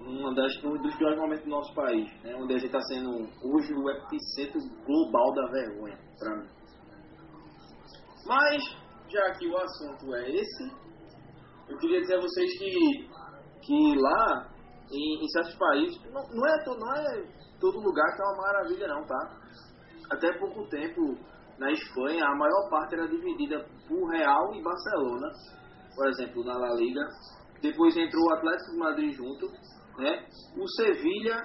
Um, das, um dos piores momentos do nosso país, né? Onde a gente está sendo hoje o epicentro global da vergonha, para mim. Mas, já que o assunto é esse, eu queria dizer a vocês que, que lá, em, em certos países, não, não, é, não é todo lugar que é uma maravilha não, tá? Até pouco tempo, na Espanha, a maior parte era dividida por Real e Barcelona, por exemplo, na La Liga. Depois entrou o Atlético de Madrid junto, né? O Sevilha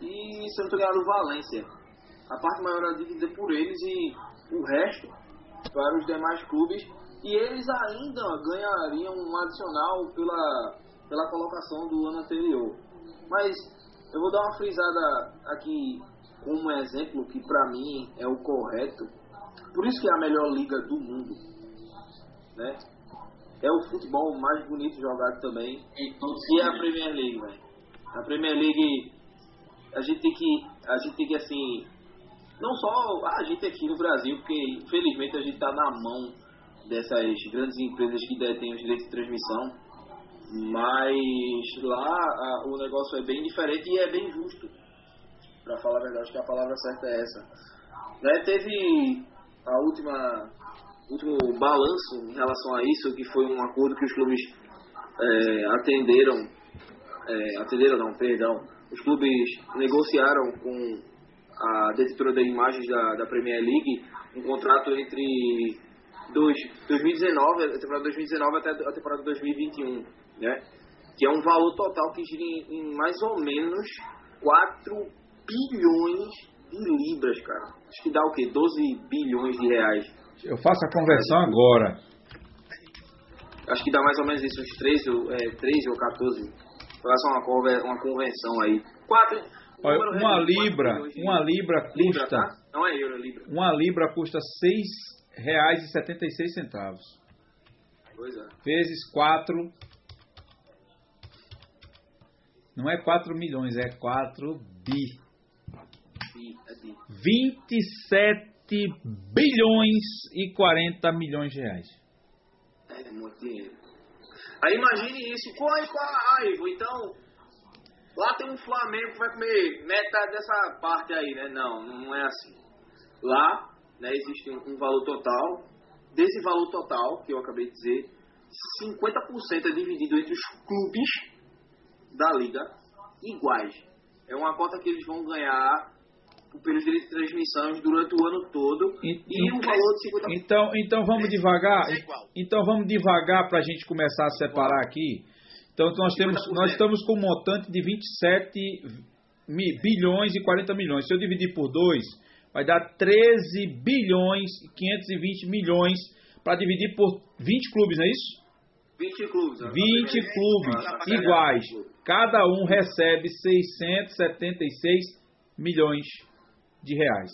e, se não o Valência. A parte maior era dividida por eles e o resto para os demais clubes e eles ainda ganhariam um adicional pela, pela colocação do ano anterior. Mas eu vou dar uma frisada aqui como exemplo que para mim é o correto. Por isso que é a melhor liga do mundo, né? É o futebol mais bonito jogado também. E é a Premier League, velho. A Premier League a gente tem que a gente tem que assim não só a gente aqui no Brasil, porque infelizmente a gente está na mão dessas grandes empresas que detêm os direitos de transmissão, mas lá a, o negócio é bem diferente e é bem justo. Para falar a verdade, acho que a palavra certa é essa. Né, teve a última último balanço em relação a isso, que foi um acordo que os clubes é, atenderam, é, atenderam não, perdão, os clubes negociaram com a detetora de imagens da, da Premier League, um contrato entre dois, 2019, a temporada 2019 até a temporada 2021, né? Que é um valor total que gira em, em mais ou menos 4 bilhões de libras, cara. Acho que dá o quê? 12 bilhões de reais. Eu faço a conversão agora. Acho que dá mais ou menos isso, uns 13, é, 13 ou 14. Faça uma, convenção aí. 4, Olha, uma libra, uma libra custa. Libra, tá? Não é euro, é libra. Uma libra custa seis centavos. Pois é. Vezes quatro. Não é 4 milhões, é 4 bi. Bi, é bi. 27 bilhões e 40 milhões de reais. É muito dinheiro. Aí imagine isso. Corre com a raiva. Então, Lá tem um Flamengo que vai comer metade dessa parte aí, né? Não, não é assim. Lá né, existe um valor total. Desse valor total, que eu acabei de dizer, 50% é dividido entre os clubes da liga iguais. É uma cota que eles vão ganhar pelos direitos de transmissão durante o ano todo e, e um valor de 50%. Então, então vamos devagar. É então vamos devagar para a gente começar a separar aqui. Então nós, temos, nós estamos com um montante de 27 bilhões e 40 milhões. Se eu dividir por 2, vai dar 13 bilhões e 520 milhões para dividir por 20 clubes, não é isso? 20 clubes. 20 clubes iguais. Cada um recebe 676 milhões de reais.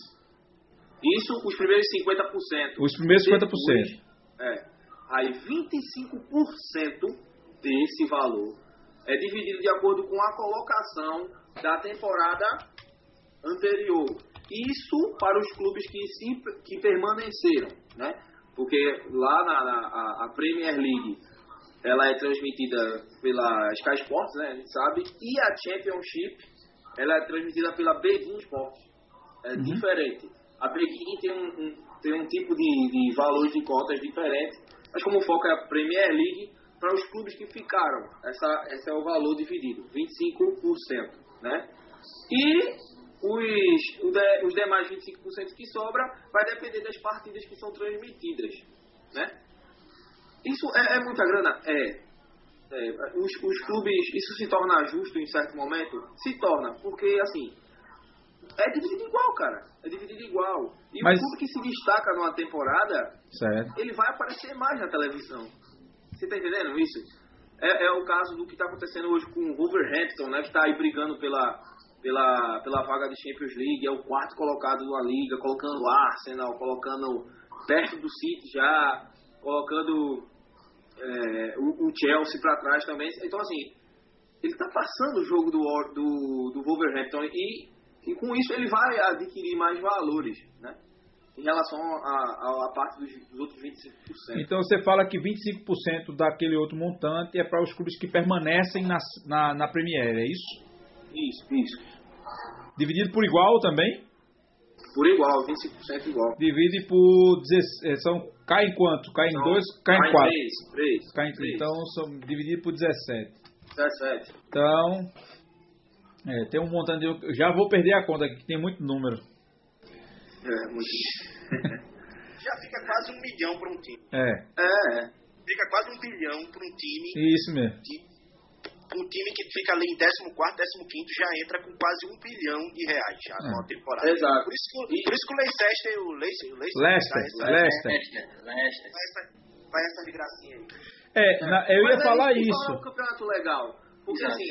Isso os primeiros 50%. Os primeiros 50%. é. Aí 25% desse valor é dividido de acordo com a colocação da temporada anterior. Isso para os clubes que, se, que permaneceram, né? Porque lá na, na a, a Premier League ela é transmitida pela Sky Sports, né? A gente sabe, e a Championship ela é transmitida pela Bein Sports. É uhum. diferente. A Bein tem um, um, tem um tipo de, de valores de cotas diferente, mas como o foco é a Premier League, para os clubes que ficaram. Essa, esse é o valor dividido, 25%. Né? E os, os demais 25% que sobra vai depender das partidas que são transmitidas, né? Isso é, é muita grana? É. é os, os clubes, isso se torna justo em certo momento? Se torna, porque assim, é dividido igual, cara. É dividido igual. E Mas... o clube que se destaca numa temporada, certo. ele vai aparecer mais na televisão. Você tá entendendo isso? É, é o caso do que está acontecendo hoje com o Wolverhampton, né? Que está aí brigando pela, pela, pela vaga de Champions League. É o quarto colocado na liga, colocando o Arsenal, colocando perto do City já, colocando é, o, o, Chelsea para trás também. Então, assim, ele está passando o jogo do, do, do Wolverhampton e, e com isso ele vai adquirir mais valores, né? em relação à parte dos, dos, outros 25%. Então você fala que 25% daquele outro montante é para os clubes que permanecem na, na, na Premier, é isso? Isso, isso. Dividido por igual também? Por igual, 25% igual. Divide por. Eh, são, cai em quanto? Cai em 2, cai em 4. 3, 3. Então são dividido por 17. 17. Então. É, tem um montante. De, já vou perder a conta aqui, que tem muito número. É, muito. Já fica quase um milhão para um time. É. É. Fica quase um bilhão para um time. Isso mesmo. um time que fica ali em 14, 15 já entra com quase um bilhão de reais já é. na temporada. Exato. Por isso, que, por isso que o Leicester, o Leicester, o Leicester, Leicester, Leicester. Leicester. Leicester. Vai essa de gracinha aí. É, na, eu ia falar isso. É um campeonato legal. Porque Exato. assim,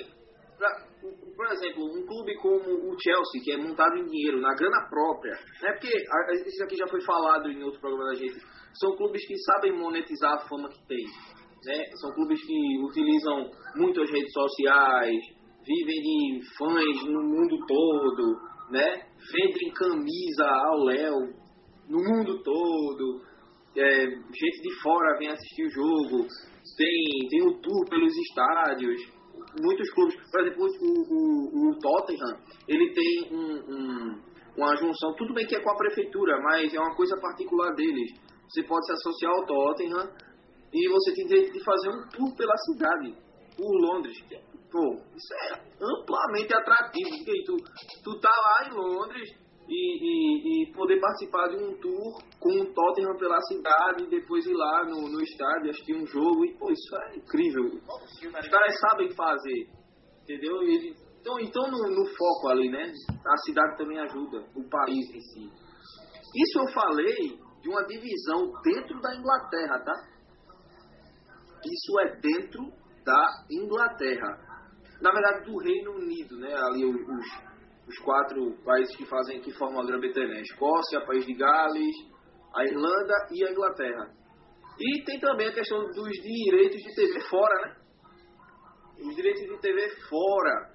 pra, por exemplo, um clube como o Chelsea, que é montado em dinheiro, na grana própria, né? Porque isso aqui já foi falado em outro programa da gente, são clubes que sabem monetizar a fama que tem. Né? São clubes que utilizam muito as redes sociais, vivem de fãs no mundo todo, né? Vendem camisa ao Léo no mundo todo. É, gente de fora vem assistir o jogo, tem, tem o tour pelos estádios muitos clubes, por exemplo, o, o, o Tottenham, ele tem um, um, uma junção, tudo bem que é com a prefeitura, mas é uma coisa particular deles. Você pode se associar ao Tottenham e você tem direito de fazer um tour pela cidade, por Londres. Pô, isso é amplamente atrativo, porque tu, tu tá lá em Londres, e, e, e, poder participar de um tour com o Tottenham pela cidade, e depois ir lá no, no estádio assistir um jogo. E, pô, isso é incrível. Os caras sabem fazer, entendeu? Então, então no, no, foco ali, né? A cidade também ajuda, o país em si. Isso eu falei de uma divisão dentro da Inglaterra, tá? Isso é dentro da Inglaterra. Na verdade, do Reino Unido, né? Ali os os quatro países que fazem que formam a Grã-Bretanha: Escócia, País de Gales, a Irlanda e a Inglaterra. E tem também a questão dos direitos de TV fora, né? Os direitos de TV fora,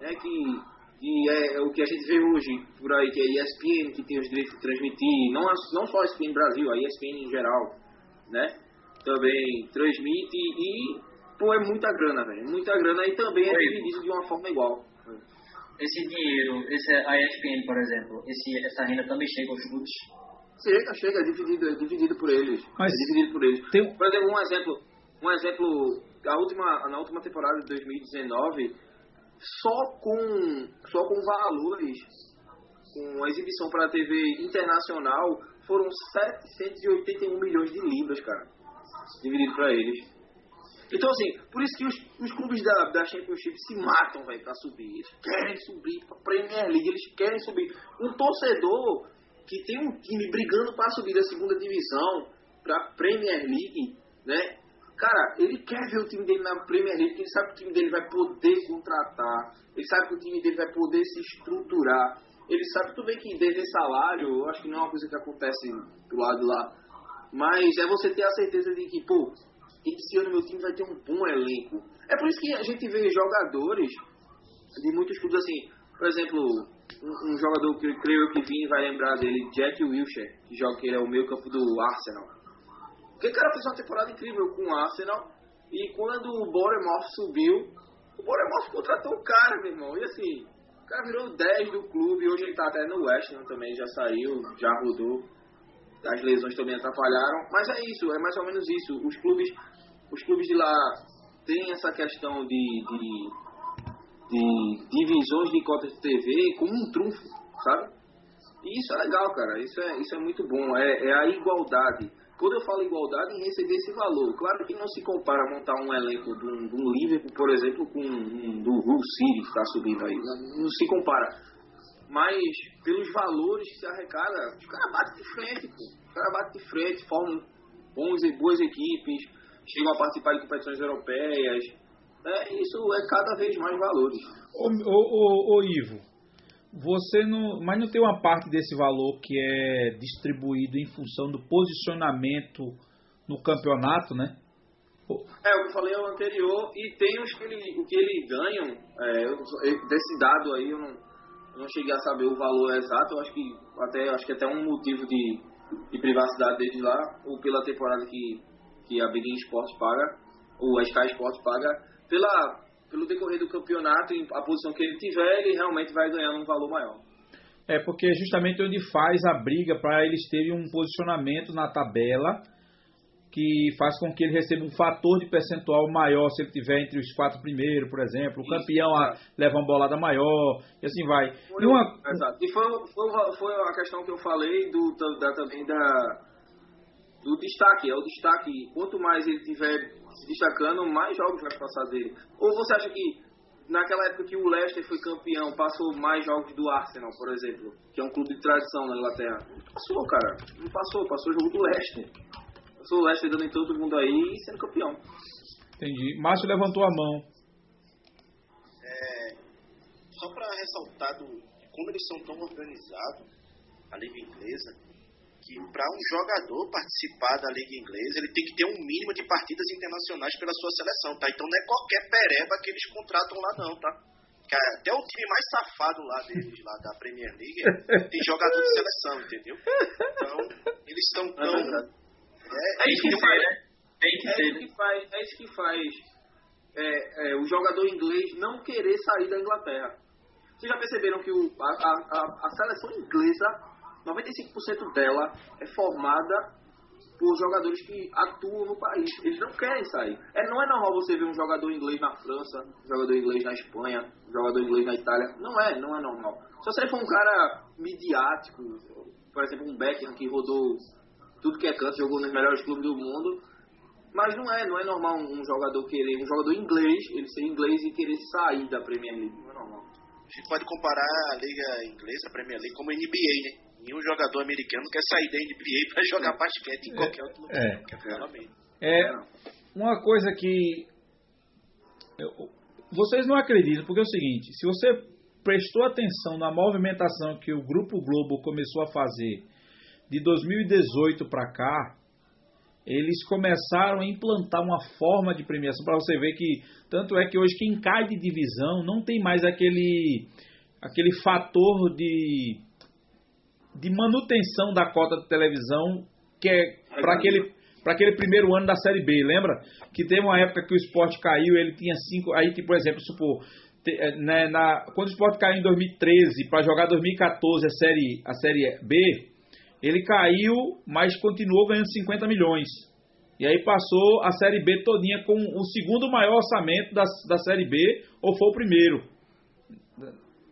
né? Que, que é o que a gente vê hoje por aí, que é a ESPN que tem os direitos de transmitir, não, não só a ESPN Brasil, a ESPN em geral, né? Também transmite e, pô, é muita grana, velho. Muita grana e também é dividido de uma forma igual esse dinheiro, esse, a ESPN, por exemplo, esse, essa renda também chega aos clubes? Chega, chega, é dividido, é dividido por eles. Mas é dividido por eles. Tem... Por exemplo, um exemplo, um exemplo, a última, na última temporada de 2019, só com, só com valores, com a exibição para a TV internacional, foram 781 milhões de libras, cara. Dividido para eles. Então, assim, por isso que os, os clubes da, da Championship se matam, velho, pra subir. Eles querem subir pra Premier League, eles querem subir. Um torcedor que tem um time brigando para subir da segunda divisão pra Premier League, né? Cara, ele quer ver o time dele na Premier League, porque ele sabe que o time dele vai poder contratar, ele sabe que o time dele vai poder se estruturar. Ele sabe tudo bem que dever salário, eu acho que não é uma coisa que acontece do lado lá. Mas é você ter a certeza de que, pô, esse ano meu time vai ter um bom elenco. É por isso que a gente vê jogadores de muitos clubes assim, por exemplo, um, um jogador que eu creio que vim vai lembrar dele, Jack Wilshere, que joga que ele é o meio campo do Arsenal. Porque o cara fez uma temporada incrível com o Arsenal e quando o Bournemouth subiu, o Bournemouth contratou o cara, meu irmão. E assim, o cara virou 10 do clube, hoje ele tá até no West Ham também, já saiu, já rodou as lesões também atrapalharam, mas é isso, é mais ou menos isso. Os clubes, os clubes de lá têm essa questão de, de, de divisões de cotas de TV como um trunfo, sabe? E isso é legal, cara. Isso é, isso é muito bom. É, é a igualdade. Quando eu falo igualdade, em receber esse valor. Claro que não se compara montar um elenco de um, de um Liverpool, por exemplo, com um do Hull City que está subindo aí. Não, não, se compara. Mas pelos valores que se arrecada, os caras batem de frente, pô. Os caras batem de frente, formam bons, boas equipes, chegam a participar de competições europeias. É, isso é cada vez mais valores. Ô, ô, ô, ô Ivo, você não, mas não tem uma parte desse valor que é distribuído em função do posicionamento no campeonato, né? É, o que eu falei é o anterior, e tem os que ele, o que eles ganham, é, desse dado aí eu não, eu não, cheguei a saber o valor exato, eu acho que até, acho que até um motivo de, de privacidade deles lá, ou pela temporada que, que a Big Sport paga, ou a Sky Sport paga, pela, pelo decorrer do campeonato, a posição que ele tiver, ele realmente vai ganhando um valor maior. É, porque é justamente onde faz a briga para eles terem um posicionamento na tabela que faz com que ele receba um fator de percentual maior se ele tiver entre os quatro primeiros, por exemplo. O Isso, campeão a, leva uma bolada maior, e assim vai. Foi, e, uma... Exato. e foi, foi, foi, a questão que eu falei do, da, também da, do destaque. É o destaque. Quanto mais ele tiver se destacando, mais jogos vai passar dele. Ou você acha que naquela época que o Leicester foi campeão, passou mais jogos do Arsenal, por exemplo, que é um clube de tradição na Inglaterra? Passou, cara. Não passou, passou o jogo do Leicester. Passou o Leicester dando em todo mundo aí e sendo campeão. Entendi. Márcio levantou a mão. É, só para ressaltar do, como eles são tão organizados, a Liga Inglesa, que para um jogador participar da Liga Inglesa, ele tem que ter um mínimo de partidas internacionais pela sua seleção, tá? Então não é qualquer pereba que eles contratam lá não, tá? Até o time mais safado lá deles, lá da Premier League, tem jogador de seleção, entendeu? Então, eles estão é tão... É, é isso que faz, né? É isso que faz, é isso que faz é, é, o jogador inglês não querer sair da Inglaterra. Vocês já perceberam que o, a, a, a seleção inglesa 95% dela é formada por jogadores que atuam no país. Eles não querem sair. É, não é normal você ver um jogador inglês na França, um jogador inglês na Espanha, um jogador inglês na Itália. Não é, não é normal. Se você for um cara midiático, por exemplo, um Beckham que rodou tudo que é canto, jogou nos melhores clubes do mundo, mas não é, não é normal um jogador querer, um jogador inglês, ele ser inglês e querer sair da Premier League. Não é normal. A gente pode comparar a Liga Inglesa, a Premier League, como a NBA, né? Nenhum jogador americano quer sair da NBA para jogar basquete em qualquer outro lugar. É, é uma coisa que vocês não acreditam, porque é o seguinte: se você prestou atenção na movimentação que o Grupo Globo começou a fazer de 2018 para cá, eles começaram a implantar uma forma de premiação para você ver que tanto é que hoje quem cai de divisão não tem mais aquele aquele fator de de manutenção da cota de televisão que é para aquele para aquele primeiro ano da Série B, lembra? Que teve uma época que o esporte caiu, ele tinha cinco. Aí, tipo, por exemplo, supor, eh, né, na, quando o esporte caiu em 2013 para jogar 2014 a série, a série B, ele caiu, mas continuou ganhando 50 milhões. E aí passou a Série B todinha com o segundo maior orçamento da, da Série B, ou foi o primeiro.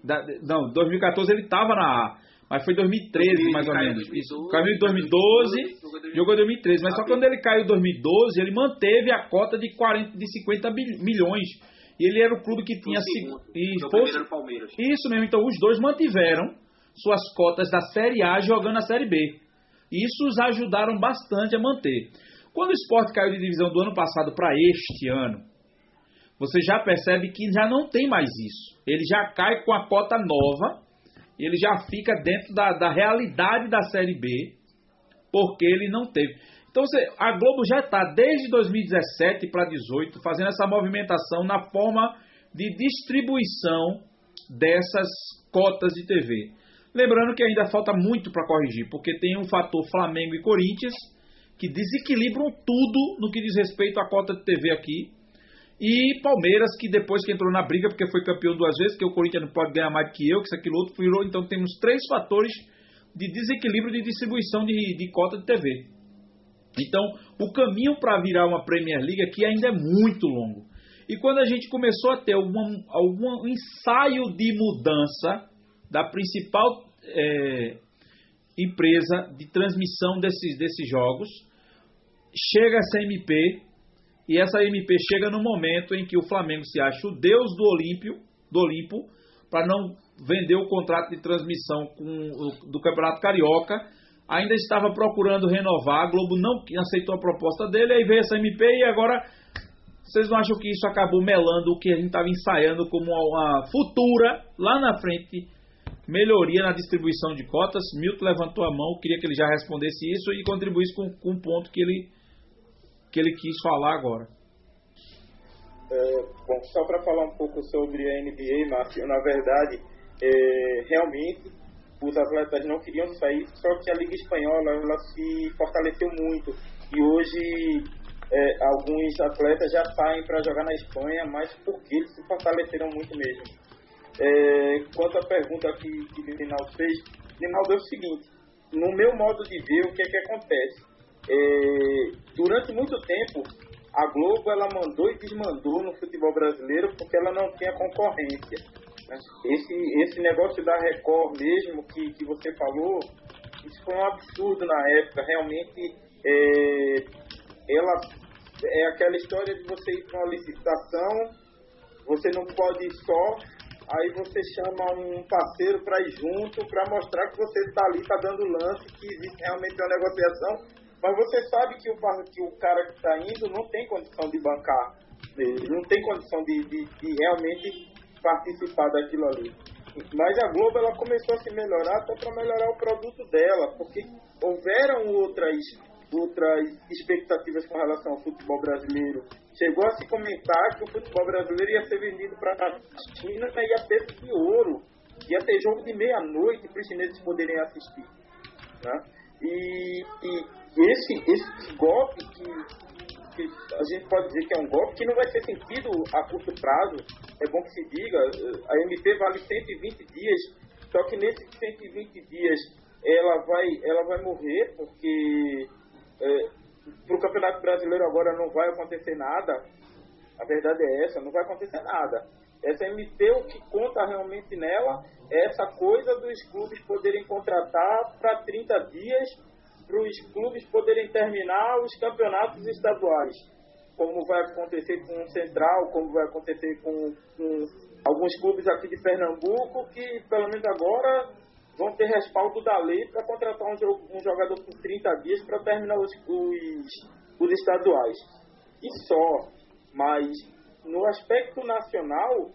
Da, não, 2014 ele estava na A. Mas foi 2013, mais ou menos. Isso. Caiu em 2012, jogou em 2013. Mas só quando ele caiu em 2012, ele manteve a cota de, 40, de 50 milhões. E ele era o clube que tinha. E fosse, isso mesmo. Então os dois mantiveram suas cotas da Série A jogando a Série B. Isso os ajudaram bastante a manter. Quando o esporte caiu de divisão do ano passado para este ano, você já percebe que já não tem mais isso. Ele já cai com a cota nova ele já fica dentro da, da realidade da Série B, porque ele não teve. Então a Globo já está desde 2017 para 2018 fazendo essa movimentação na forma de distribuição dessas cotas de TV. Lembrando que ainda falta muito para corrigir, porque tem um fator Flamengo e Corinthians que desequilibram tudo no que diz respeito à cota de TV aqui. E Palmeiras, que depois que entrou na briga, porque foi campeão duas vezes, que o Corinthians não pode ganhar mais que eu, que isso, aquilo, outro, virou. Então temos três fatores de desequilíbrio de distribuição de, de cota de TV. Então, o caminho para virar uma Premier League aqui ainda é muito longo. E quando a gente começou a ter algum, algum ensaio de mudança da principal é, empresa de transmissão desses, desses jogos, chega essa MP e essa MP chega no momento em que o Flamengo se acha o deus do Olímpio, do Olimpo, para não vender o contrato de transmissão com, do Campeonato Carioca. Ainda estava procurando renovar, a Globo não aceitou a proposta dele, aí veio essa MP e agora vocês não acham que isso acabou melando o que a gente estava ensaiando como uma futura, lá na frente, melhoria na distribuição de cotas? Milton levantou a mão, queria que ele já respondesse isso e contribuísse com, com um ponto que ele que ele quis falar agora. É, bom, só para falar um pouco sobre a NBA, Márcio, na verdade, é, realmente os atletas não queriam sair, só que a Liga Espanhola ela se fortaleceu muito e hoje é, alguns atletas já saem para jogar na Espanha, mas porque eles se fortaleceram muito mesmo. É, quanto à pergunta que, que o Rinaldo fez, Rinaldo é o seguinte, no meu modo de ver, o que é que acontece? É, durante muito tempo, a Globo ela mandou e desmandou no futebol brasileiro porque ela não tinha concorrência. Né? Esse, esse negócio da Record mesmo que, que você falou, isso foi um absurdo na época. Realmente, é, ela é aquela história de você ir para uma licitação, você não pode ir só, aí você chama um parceiro para ir junto, para mostrar que você está ali, está dando lance, que existe realmente uma negociação mas você sabe que o, que o cara que está indo não tem condição de bancar, não tem condição de, de, de, realmente participar daquilo ali. Mas a Globo ela começou a se melhorar até para melhorar o produto dela, porque houveram outras, outras expectativas com relação ao futebol brasileiro. Chegou a se comentar que o futebol brasileiro ia ser vendido para a China e ia ter de ouro, ia ter jogo de meia-noite para os chineses poderem assistir. Né? E, e, esse, esse golpe que, que a gente pode dizer que é um golpe que não vai ser sentido a curto prazo, é bom que se diga, a MP vale 120 dias, só que nesses 120 dias ela vai, ela vai morrer, porque é, para o Campeonato Brasileiro agora não vai acontecer nada, a verdade é essa, não vai acontecer nada. Essa MP, o que conta realmente nela é essa coisa dos clubes poderem contratar para 30 dias para os clubes poderem terminar os campeonatos estaduais, como vai acontecer com o Central, como vai acontecer com, com alguns clubes aqui de Pernambuco, que pelo menos agora vão ter respaldo da lei para contratar um, jogador por 30 dias para terminar os, os, os estaduais. E só, mas no aspecto nacional,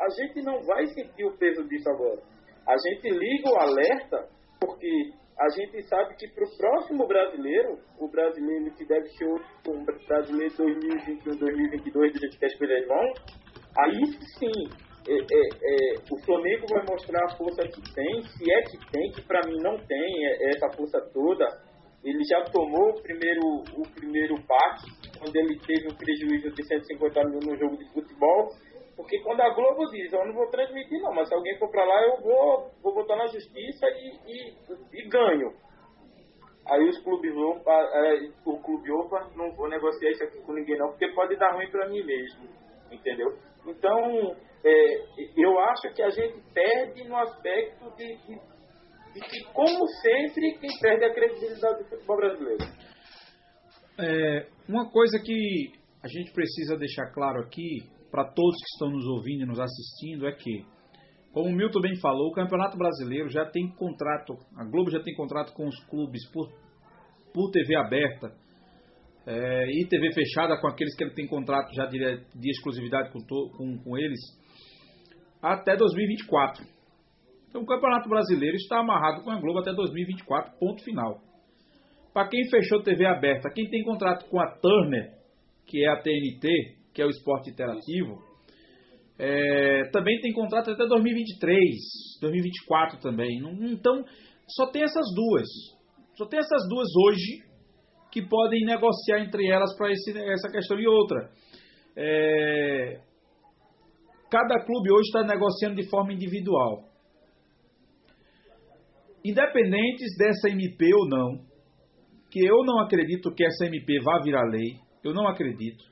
a gente não vai sentir o peso disso agora. A gente liga o alerta porque a gente sabe que para o próximo brasileiro, o brasileiro que deve ser um brasileiro 2021-2022 do jeito que as coisas vão, aí sim é, é, é, o Flamengo vai mostrar a força que tem, se é que tem, que para mim não tem é, essa força toda. Ele já tomou o primeiro, o primeiro passe, quando ele teve um prejuízo de 150 mil no jogo de futebol porque quando a Globo diz, eu não vou transmitir não, mas se alguém for para lá, eu vou, vou botar na justiça e, e, e ganho. Aí os clubes opa, é, o clube opa, não vou negociar isso aqui com ninguém não, porque pode dar ruim para mim mesmo, entendeu? Então, é, eu acho que a gente perde no aspecto de, de, de, que, como sempre, quem perde é a credibilidade do futebol brasileiro. É, uma coisa que a gente precisa deixar claro aqui para todos que estão nos ouvindo e nos assistindo é que, como o Milton bem falou, o Campeonato Brasileiro já tem contrato, a Globo já tem contrato com os clubes por, por TV aberta é, e TV fechada com aqueles que ele tem contrato já de, de exclusividade com, to, com, com eles até 2024. Então o Campeonato Brasileiro está amarrado com a Globo até 2024, ponto final. Para quem fechou TV aberta, quem tem contrato com a Turner, que é a TNT, que é o esporte interativo, é, também tem contrato até 2023, 2024 também. Então, só tem essas duas. Só tem essas duas hoje que podem negociar entre elas para essa questão. E outra, é, cada clube hoje está negociando de forma individual. Independentes dessa MP ou não, que eu não acredito que essa MP vá virar lei, eu não acredito.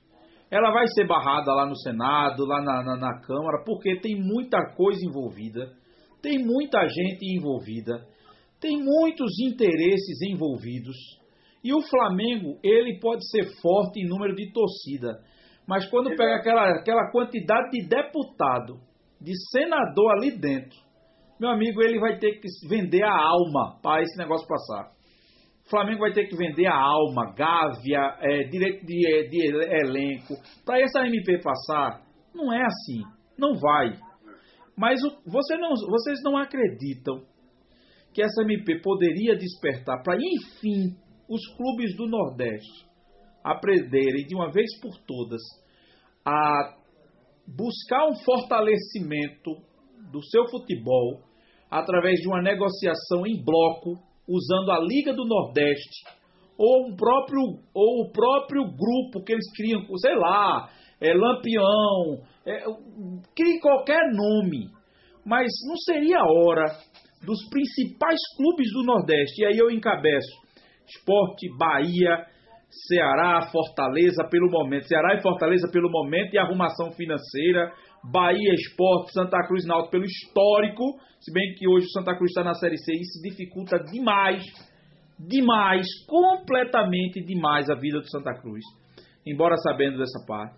Ela vai ser barrada lá no Senado, lá na, na, na Câmara, porque tem muita coisa envolvida, tem muita gente envolvida, tem muitos interesses envolvidos. E o Flamengo, ele pode ser forte em número de torcida, mas quando pega aquela, aquela quantidade de deputado, de senador ali dentro, meu amigo, ele vai ter que vender a alma para esse negócio passar. Flamengo vai ter que vender a alma, gávea, é, direito de, de elenco. Para essa MP passar, não é assim. Não vai. Mas o, você não, vocês não acreditam que essa MP poderia despertar para, enfim, os clubes do Nordeste aprenderem de uma vez por todas a buscar um fortalecimento do seu futebol através de uma negociação em bloco, usando a Liga do Nordeste ou um próprio ou o próprio grupo que eles criam, sei lá, é Lampião, é, crie qualquer nome, mas não seria a hora dos principais clubes do Nordeste, e aí eu encabeço Esporte, Bahia, Ceará, Fortaleza pelo momento, Ceará e Fortaleza pelo momento e arrumação financeira, Bahia, Esporte, Santa Cruz Náutico pelo histórico, se bem que hoje o Santa Cruz está na Série C e isso dificulta demais, demais, completamente demais a vida do Santa Cruz, embora sabendo dessa parte.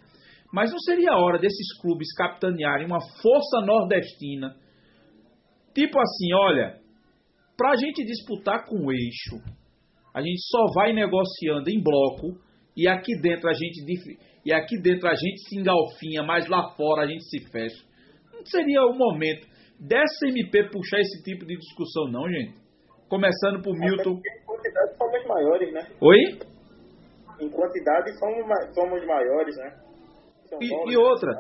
Mas não seria a hora desses clubes capitanearem uma força nordestina, tipo assim, olha, para a gente disputar com o eixo, a gente só vai negociando em bloco e aqui dentro a gente e aqui dentro a gente se engalfinha, mas lá fora a gente se fecha. Não seria o momento dessa MP puxar esse tipo de discussão, não, gente? Começando por Milton. Em quantidade somos maiores, né? Oi? Em quantidade somos, somos maiores, né? E, e, outra,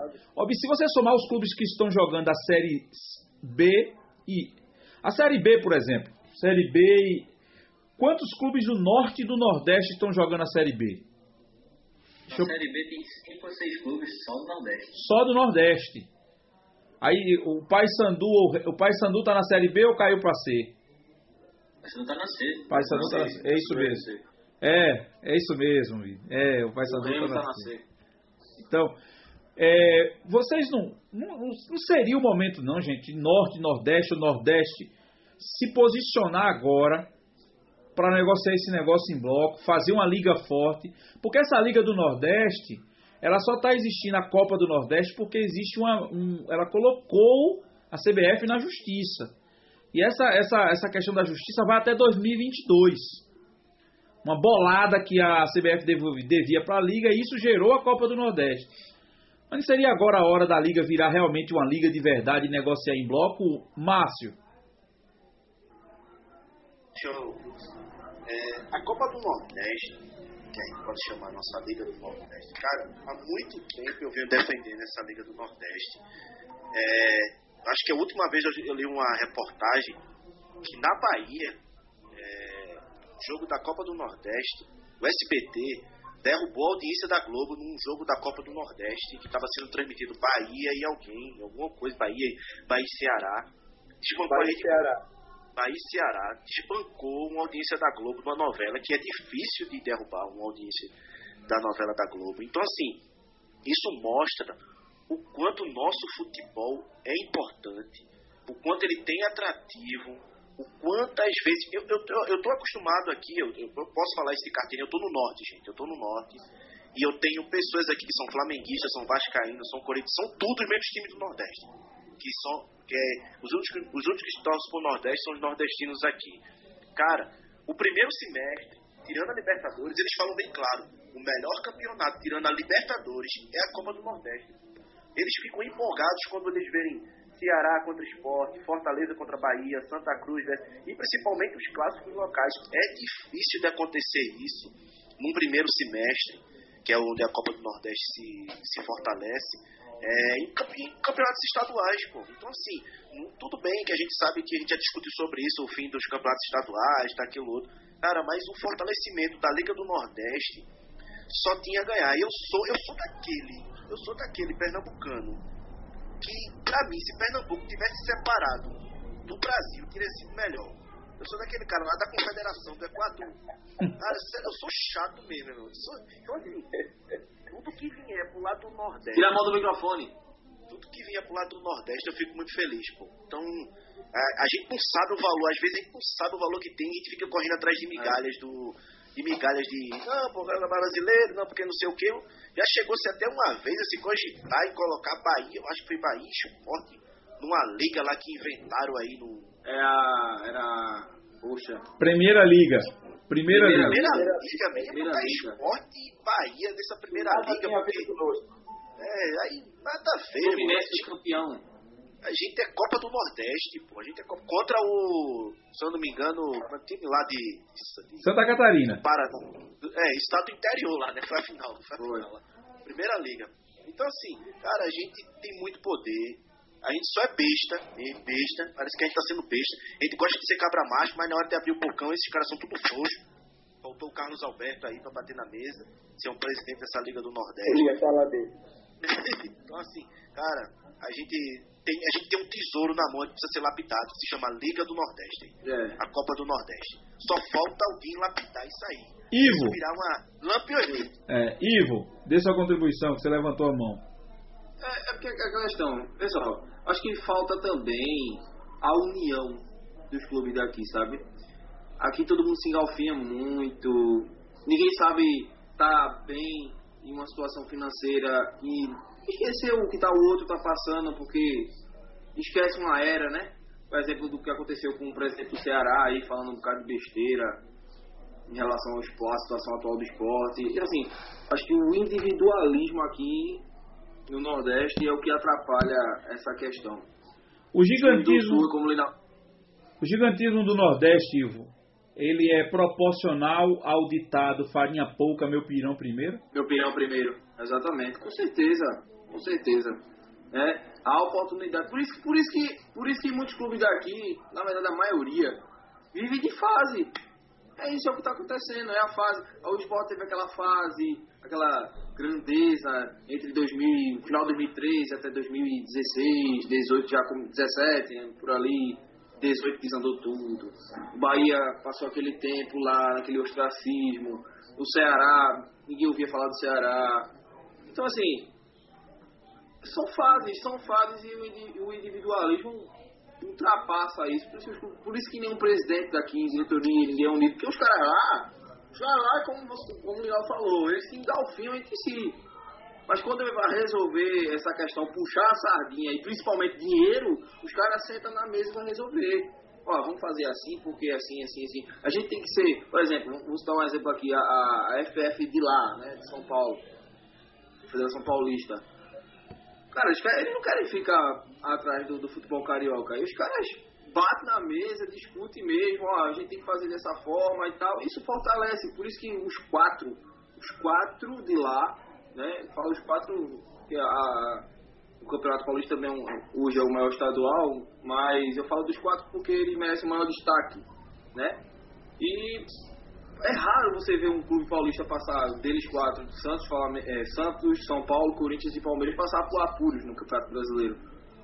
se você somar os clubes que estão jogando a Série B e. A Série B, por exemplo. Série B e. Quantos clubes do Norte e do Nordeste estão jogando a Série B? Na Série B tem 5 ou 6 clubes só do Nordeste. Só do Nordeste. Aí o Pai Sandu, o Pai Sandu tá na Série B ou caiu para C? O Pai Sandu tá na C. Pai Sandu tá na C. É isso mesmo. É, é isso mesmo. É, o Pai Sandu tá, tá na C. Então, é, vocês não, não, não seria o momento não, gente, Norte, Nordeste, o Nordeste se posicionar agora para negociar esse negócio em bloco, fazer uma liga forte, porque essa liga do Nordeste, ela só está existindo a Copa do Nordeste porque existe uma, um, ela colocou a CBF na justiça. E essa, essa, essa questão da justiça vai até 2022. Uma bolada que a CBF devia para a liga e isso gerou a Copa do Nordeste. Mas seria agora a hora da liga virar realmente uma liga de verdade e negociar em bloco? Márcio? Show. É, a Copa do Nordeste, que a gente pode chamar a nossa Liga do Nordeste, cara, há muito tempo eu venho defendendo essa Liga do Nordeste. É, acho que a última vez eu, eu, li uma reportagem que na Bahia, é, jogo da Copa do Nordeste, o SBT derrubou a audiência da Globo num jogo da Copa do Nordeste que estava sendo transmitido Bahia e alguém, alguma coisa, Bahia, Bahia e Ceará. Bahia e Ceará. Bahia e Ceará desbancou uma audiência da Globo numa novela que é difícil de derrubar uma audiência da novela da Globo. Então, assim, isso mostra o quanto o nosso futebol é importante, o quanto ele tem atrativo, o quanto às vezes. Eu, eu, eu acostumado aqui, eu, eu posso falar isso de eu tô no norte, gente, eu tô no norte. E eu tenho pessoas aqui que são flamenguistas, são vascaínos, são corintianos, são tudo os mesmos times do Nordeste. Que são que é, os, únicos, os únicos que torcem Nordeste são os nordestinos aqui. Cara, o primeiro semestre, tirando a Libertadores, eles falam bem claro: o melhor campeonato, tirando a Libertadores, é a Copa do Nordeste. Eles ficam empolgados quando eles verem Ceará contra Esporte, Fortaleza contra Bahia, Santa Cruz, né? e principalmente os clássicos locais. É difícil de acontecer isso num primeiro semestre, que é onde a Copa do Nordeste se, se fortalece é, em, em, campeonatos estaduais, pô. Então, assim, tudo bem que a gente sabe que a gente já discutiu sobre isso, o fim dos campeonatos estaduais, daquilo outro. Cara, mas o fortalecimento da Liga do Nordeste só tinha a ganhar. Eu sou, eu sou daquele, eu sou daquele pernambucano que, pra mim, se Pernambuco tivesse separado do Brasil, teria sido melhor. Eu sou daquele cara lá da Confederação do Equador. Cara, sério, eu sou chato mesmo. Eu, sou, tudo que vier pro lado do Nordeste. Tira a mão do microfone. Tudo que vier pro lado do Nordeste eu fico muito feliz, pô. Então, a, a gente não sabe o valor, às vezes a gente não sabe o valor que tem e a gente fica correndo atrás de migalhas do. De migalhas de. Não, porque é brasileiro, não, porque não sei o que. Já chegou-se até uma vez a se cogitar e colocar Bahia, eu acho que foi Bahia Esporte, numa liga lá que inventaram aí no. É a. Era. Poxa. Primeira Liga. Primeira, Primeira Liga. Primeira liga mesmo, Primeira tá liga. esporte e Bahia dessa primeira Nada liga, porque. É, aí nada a ver, mano. Fluminense campeão. A gente é Copa do Nordeste, pô. A gente é Copa contra o, se eu não me engano, um time lá de, de Santa Catarina. Paraná. É, estado interior lá, né? Foi a final, foi a final lá. Primeira liga. Então assim, cara, a gente tem muito poder. A gente só é besta, é besta. Parece que a gente tá sendo besta. A gente gosta de ser cabra macho, mas na hora de abrir o bocão, esses caras são tudo frouxos. Faltou o Carlos Alberto aí pra bater na mesa, ser um presidente dessa Liga do Eu Nordeste. ia falar dele. então assim, cara, a gente tem, a gente tem um tesouro na mão que precisa ser lapidado, que se chama Liga do Nordeste. É. A Copa do Nordeste. Só falta alguém lapidar isso aí. Ivo. Virar uma. É, Ivo, dê sua contribuição, que você levantou a mão. É, é porque a questão, pessoal, acho que falta também a união dos clubes daqui, sabe? Aqui todo mundo se engalfinha muito, ninguém sabe tá bem em uma situação financeira e esquecer o que tá o outro tá passando, porque esquece uma era, né? Por exemplo, do que aconteceu com o presidente do Ceará aí, falando um bocado de besteira em relação ao esporte, à situação atual do esporte. E assim, acho que o individualismo aqui no Nordeste é o que atrapalha essa questão. O gigantismo, Do Sul, como Lina- o gigantismo do Nordeste, Ivo, ele é proporcional ao ditado farinha pouca, meu pirão primeiro? Meu pirão primeiro. Exatamente. Com certeza. Com certeza. É, a oportunidade. Por isso, por, isso que, por isso que muitos clubes daqui, na verdade a maioria, vive de fase. É isso é o que está acontecendo. É a fase. O Sport teve aquela fase, aquela grandeza entre 2000, final de 2013 até 2016, 18 já com 17, né, por ali. 18 desandou tudo. O Bahia passou aquele tempo lá, naquele ostracismo. O Ceará, ninguém ouvia falar do Ceará. Então, assim, são fases, são fases e o individualismo ultrapassa isso. Por isso, por isso que nenhum presidente daqui, diretoria, ninguém é unido. Porque os caras lá, os caras lá, como, você- como o Miguel falou, eles se engalfinham entre si. Mas quando ele vai resolver essa questão, puxar a sardinha e principalmente dinheiro, os caras sentam na mesa vão resolver. Ó, vamos fazer assim, porque assim, assim, assim. A gente tem que ser, por exemplo, vamos dar um exemplo aqui, a, a a FF de lá, né, de São Paulo, Federação Paulista. Cara, caras, eles não querem ficar atrás do, do futebol carioca. E os caras batem na mesa, discutem mesmo, ó, a gente tem que fazer dessa forma e tal. Isso fortalece, por isso que os quatro, os quatro de lá, né? Falo os quatro, que a, a- o Campeonato Paulista também é um- hoje é o maior estadual, mas eu falo dos quatro porque ele merece o maior destaque, né? E é raro você ver um clube paulista passar deles quatro, Santos, eh, Santos, São Paulo, Corinthians e Palmeiras, passar por apuros no Campeonato Brasileiro.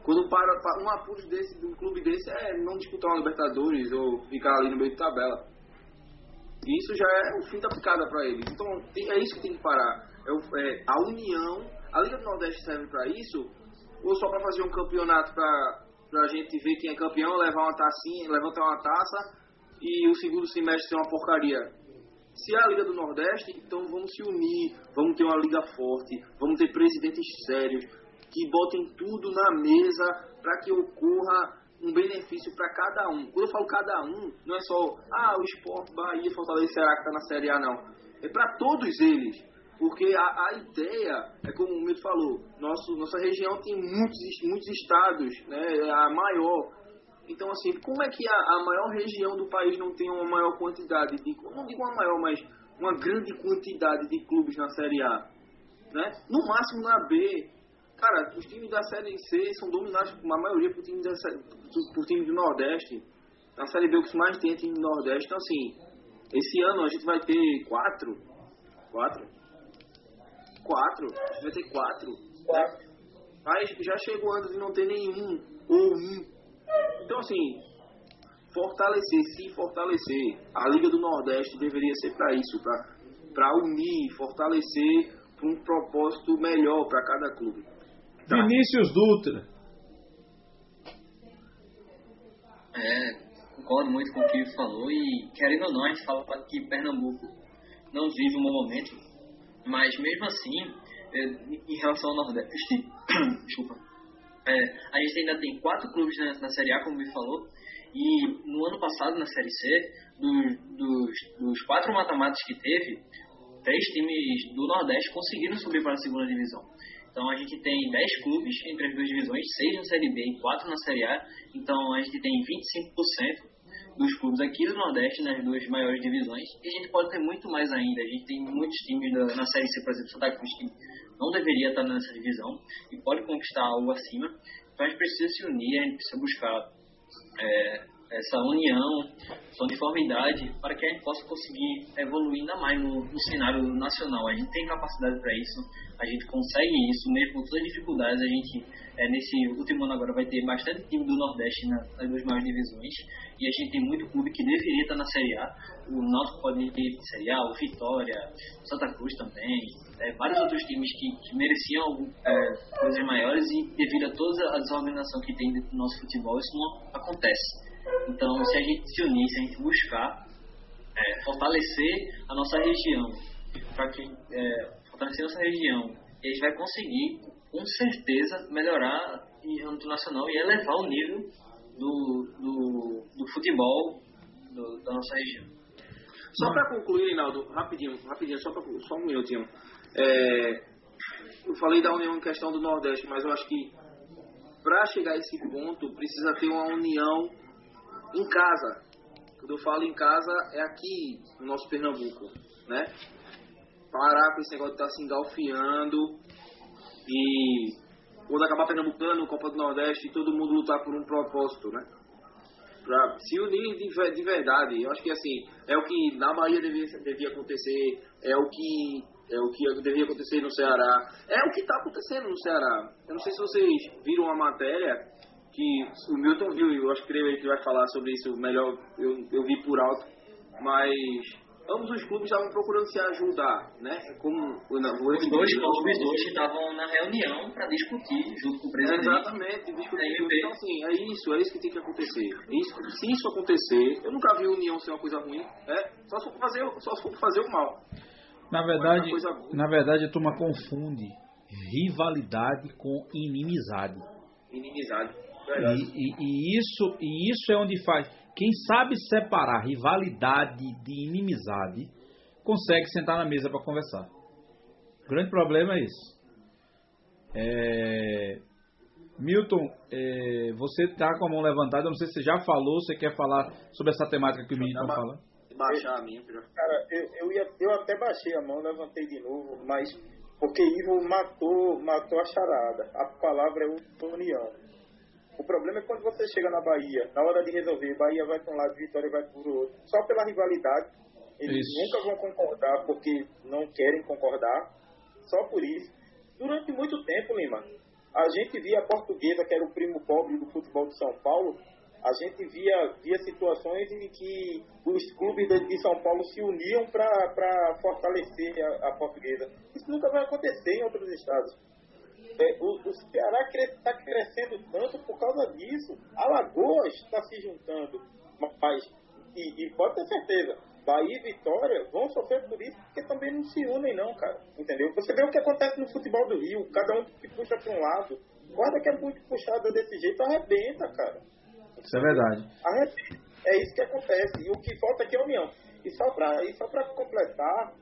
Quando para, pa- um apuros desse, de um clube desse é não disputar uma Libertadores ou ficar ali no meio de tabela. E isso já é o fim da picada para eles. Então é isso que tem que parar. É, é a união. A Liga do Nordeste serve para isso ou só para fazer um campeonato para a gente ver quem é campeão, levar uma tacinha, levantar uma taça e o segundo semestre ser uma porcaria. Se é a Liga do Nordeste, então vamos se unir, vamos ter uma liga forte, vamos ter presidentes sérios que botem tudo na mesa para que ocorra um benefício para cada um. Quando eu falo cada um, não é só ah, o Sport, Bahia, Fortaleza, Ceará que está na Série A, não. É para todos eles. Porque a, a ideia, é como o Milton falou, nosso, nossa região tem muitos, muitos estados, né, é a maior. Então, assim, como é que a, a maior região do país não tem uma maior quantidade de. Não digo uma maior, mas uma grande quantidade de clubes na Série A? Né? No máximo na B. Cara, os times da Série C são dominados, a maioria, por time, da, por, por time do Nordeste. Na Série B, o que mais tem é time do Nordeste. Então, assim, esse ano a gente vai ter quatro. Quatro? Quatro. A gente vai ter quatro. Quatro. Mas já chegou anos de não ter nenhum ou um. Então, assim, fortalecer, se fortalecer. A Liga do Nordeste deveria ser para isso, para unir, fortalecer para um propósito melhor para cada clube. Tá. Vinícius Dutra. É, concordo muito com o que ele falou e querendo ou não, a gente fala que Pernambuco não vive um bom momento, mas mesmo assim, é, em relação ao Nordeste, desculpa, é, a gente ainda tem quatro clubes na, na Série A, como me falou, e no ano passado, na Série C, dos, dos, dos quatro mata-matas que teve, três times do Nordeste conseguiram subir para a segunda divisão. Então a gente tem 10 clubes entre as duas divisões, 6 na Série B e 4 na Série A. Então a gente tem 25% dos clubes aqui do Nordeste nas duas maiores divisões. E a gente pode ter muito mais ainda. A gente tem muitos times na Série C, por exemplo, Santa Cruz, que não deveria estar nessa divisão e pode conquistar algo acima. Então a gente precisa se unir, a gente precisa buscar é, essa união, essa uniformidade, para que a gente possa conseguir evoluir ainda mais no, no cenário nacional. A gente tem capacidade para isso, a gente consegue isso, mesmo com todas as dificuldades. A gente, é, nesse último ano agora, vai ter bastante time do Nordeste na, nas duas maiores divisões, e a gente tem muito clube que deveria estar na Série A. O Náutico pode ir Série A, o Vitória, Santa Cruz também, é, vários outros times que, que mereciam é, coisas maiores e devido a toda a desorganização que tem dentro do nosso futebol, isso não acontece. Então, se a gente se unir, se a gente buscar é, fortalecer a nossa região, para que é, fortalecer a nossa região, a gente vai conseguir, com certeza, melhorar em âmbito nacional e elevar o nível do, do, do futebol do, da nossa região. Só para concluir, Reinaldo, rapidinho, rapidinho, só, pra, só um minutinho. É, eu falei da união em questão do Nordeste, mas eu acho que para chegar a esse ponto precisa ter uma união em casa. Quando eu falo em casa, é aqui no nosso Pernambuco, né? Parar com esse negócio de estar tá se engalfiando e quando acabar Pernambucano, Copa do Nordeste, todo mundo lutar por um propósito, né? Pra se unir de, de verdade. Eu acho que assim, é o que na Bahia devia, devia acontecer, é o que é o que devia acontecer no Ceará, é o que está acontecendo no Ceará. Eu não sei se vocês viram a matéria que o Milton viu, eu acho que ele que vai falar sobre isso melhor, eu, eu vi por alto, mas ambos os clubes estavam procurando se ajudar, né? Como os dois clubes hoje estavam na reunião para discutir junto com o presidente. Exatamente, discutir. Então assim, é isso, é isso que tem que acontecer. Isso, se isso acontecer, eu nunca vi união ser uma coisa ruim, né? Só se for fazer, só se for fazer o mal. Na verdade, na verdade a turma confunde rivalidade com inimizade. Inimizade. E, e, e, isso, e isso é onde faz. Quem sabe separar rivalidade de inimizade consegue sentar na mesa para conversar. O grande problema é isso. É... Milton, é... você está com a mão levantada. Eu não sei se você já falou, você quer falar sobre essa temática que o Milton fala? Baixar a minha. Cara, eu, eu, ia, eu até baixei a mão, levantei de novo, mas porque Ivo matou, matou a charada. A palavra é união. O problema é quando você chega na Bahia, na hora de resolver, Bahia vai para um lado, Vitória vai para o outro, só pela rivalidade. Eles isso. nunca vão concordar porque não querem concordar, só por isso. Durante muito tempo, Lima, a gente via a portuguesa, que era o primo pobre do futebol de São Paulo, a gente via, via situações em que os clubes de São Paulo se uniam para fortalecer a, a portuguesa. Isso nunca vai acontecer em outros estados. É, o, o, Ceará está crescendo tanto por causa disso. Alagoas está se juntando. Mas, e, e, pode ter certeza, Bahia e Vitória vão sofrer por isso porque também não se unem, não, cara. Entendeu? Você vê o que acontece no futebol do Rio, cada um que puxa para um lado. Guarda que é muito puxada desse jeito, arrebenta, cara. Isso é verdade. É isso que acontece. E o que falta aqui é a união. E só para completar,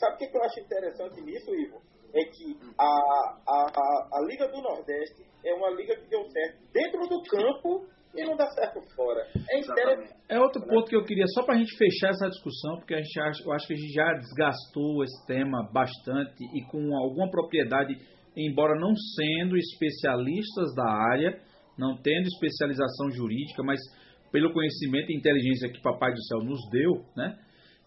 sabe o que, que eu acho interessante nisso, Ivo? é que a, a, a, a Liga do Nordeste é uma liga que deu certo dentro do campo e não dá certo fora. É interessante. É outro ponto que eu queria, só para a gente fechar essa discussão, porque a gente acha, eu acho que a gente já desgastou esse tema bastante e com alguma propriedade, embora não sendo especialistas da área, não tendo especialização jurídica, mas pelo conhecimento e inteligência que Papai do Céu nos deu, né?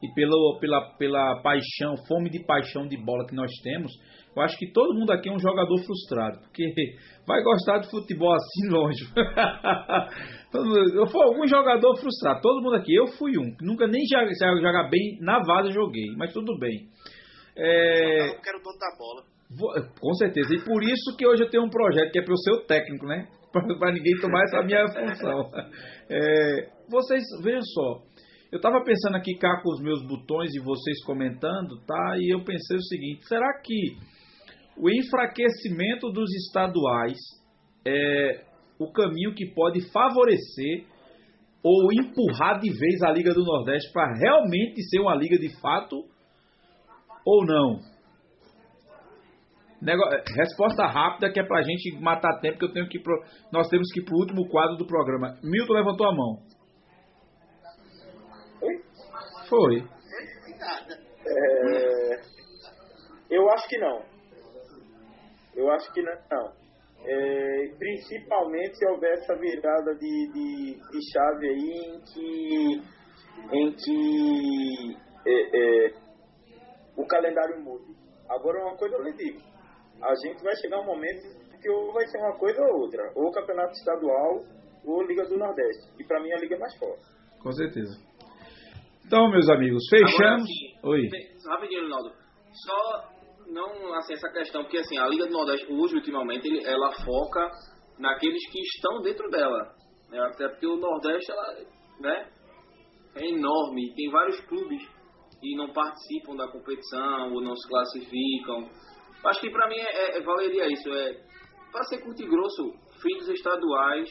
E pelo, pela, pela paixão, fome de paixão de bola que nós temos, eu acho que todo mundo aqui é um jogador frustrado, porque vai gostar de futebol assim longe. eu fui algum jogador frustrado, todo mundo aqui. Eu fui um, nunca nem jogar bem na vaza joguei, mas tudo bem. É... da bola. Com certeza. E por isso que hoje eu tenho um projeto que é para o seu técnico, né? Para ninguém tomar essa minha função. É, vocês, vejam só. Eu estava pensando aqui cá com os meus botões e vocês comentando, tá? E eu pensei o seguinte: será que o enfraquecimento dos estaduais é o caminho que pode favorecer ou empurrar de vez a Liga do Nordeste para realmente ser uma liga de fato ou não? Resposta rápida que é pra gente matar tempo, que eu tenho que pro... nós temos que ir pro último quadro do programa. Milton levantou a mão. Oi? Foi. É... Eu acho que não. Eu acho que não. É, principalmente se houver essa virada de, de, de chave aí em que, em que é, é, o calendário mude. Agora uma coisa eu lhe digo, a gente vai chegar um momento que ou vai ser uma coisa ou outra, ou campeonato estadual ou Liga do Nordeste. E para mim a liga é mais forte. Com certeza. Então, meus amigos, fechamos. Agora, assim, Oi. Rapidinho, Ronaldo. Só não assim essa questão, porque assim, a Liga do Nordeste hoje, ultimamente, ele, ela foca naqueles que estão dentro dela. Né? Até porque o Nordeste, ela, né, é enorme, tem vários clubes que não participam da competição ou não se classificam. Acho que para mim é, é, valeria isso, é para ser curto e grosso, filhos estaduais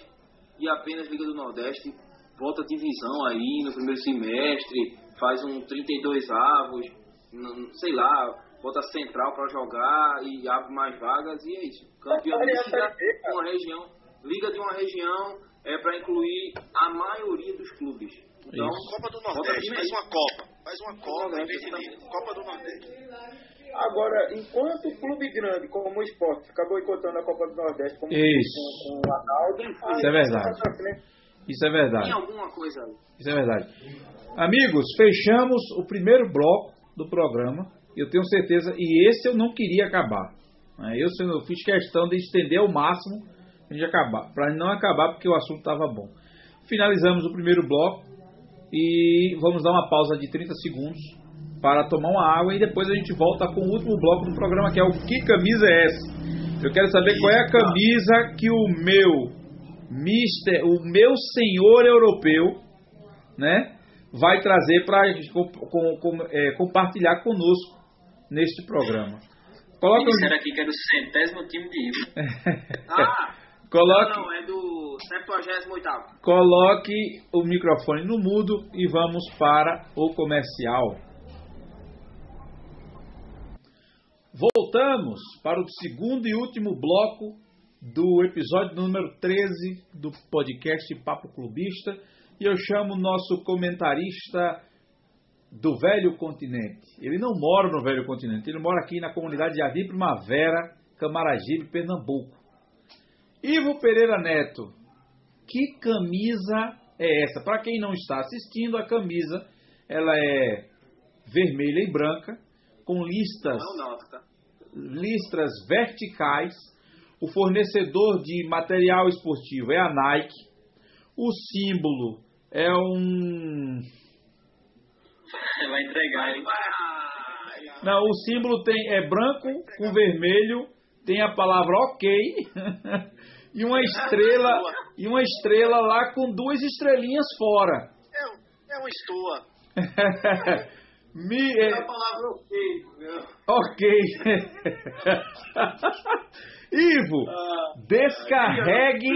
e apenas Liga do Nordeste, volta divisão aí no primeiro semestre, faz um 32 avos, não, sei lá, bota central para jogar e abre mais vagas e é isso. Campeão liga de uma região, liga de uma região é para incluir a maioria dos clubes. Então, isso. Copa do Nordeste, mais uma Copa, mais uma Copa, Copa, Copa do Nordeste. Agora, enquanto o clube grande como o esporte fica boicotando a Copa do Nordeste como Isso. com, com o Arnaldo, Isso é verdade. Isso é verdade. Tem alguma coisa ali. Isso é verdade. Amigos, fechamos o primeiro bloco do programa. Eu tenho certeza, e esse eu não queria acabar. Né? Eu, eu fiz questão de estender ao máximo acabar, para não acabar porque o assunto estava bom. Finalizamos o primeiro bloco e vamos dar uma pausa de 30 segundos para tomar uma água e depois a gente volta com o último bloco do programa que é o Que Camisa é essa? Eu quero saber qual é a camisa que o meu Mister, o meu senhor europeu, né, vai trazer para com, com, com, é, compartilhar conosco neste programa. Coloca disseram aqui que era o centésimo time de Ivo. ah! Coloque, não, não, é do 78 Coloque o microfone no mudo e vamos para o comercial. Voltamos para o segundo e último bloco do episódio número 13 do podcast Papo Clubista. E eu chamo o nosso comentarista do Velho Continente. Ele não mora no Velho Continente, ele mora aqui na comunidade de Avi Primavera, Camaragibe, Pernambuco. Ivo Pereira Neto, que camisa é essa? Para quem não está assistindo, a camisa ela é vermelha e branca, com listas, tá? listras verticais. O fornecedor de material esportivo é a Nike. O símbolo é um. Vai entregar, hein? Não, o símbolo tem, é branco com vermelho, tem a palavra ok e uma estrela e uma estrela lá com duas estrelinhas fora. É, é uma estoa. Me, é... A palavra ok. Ok. Ivo, Ah, descarregue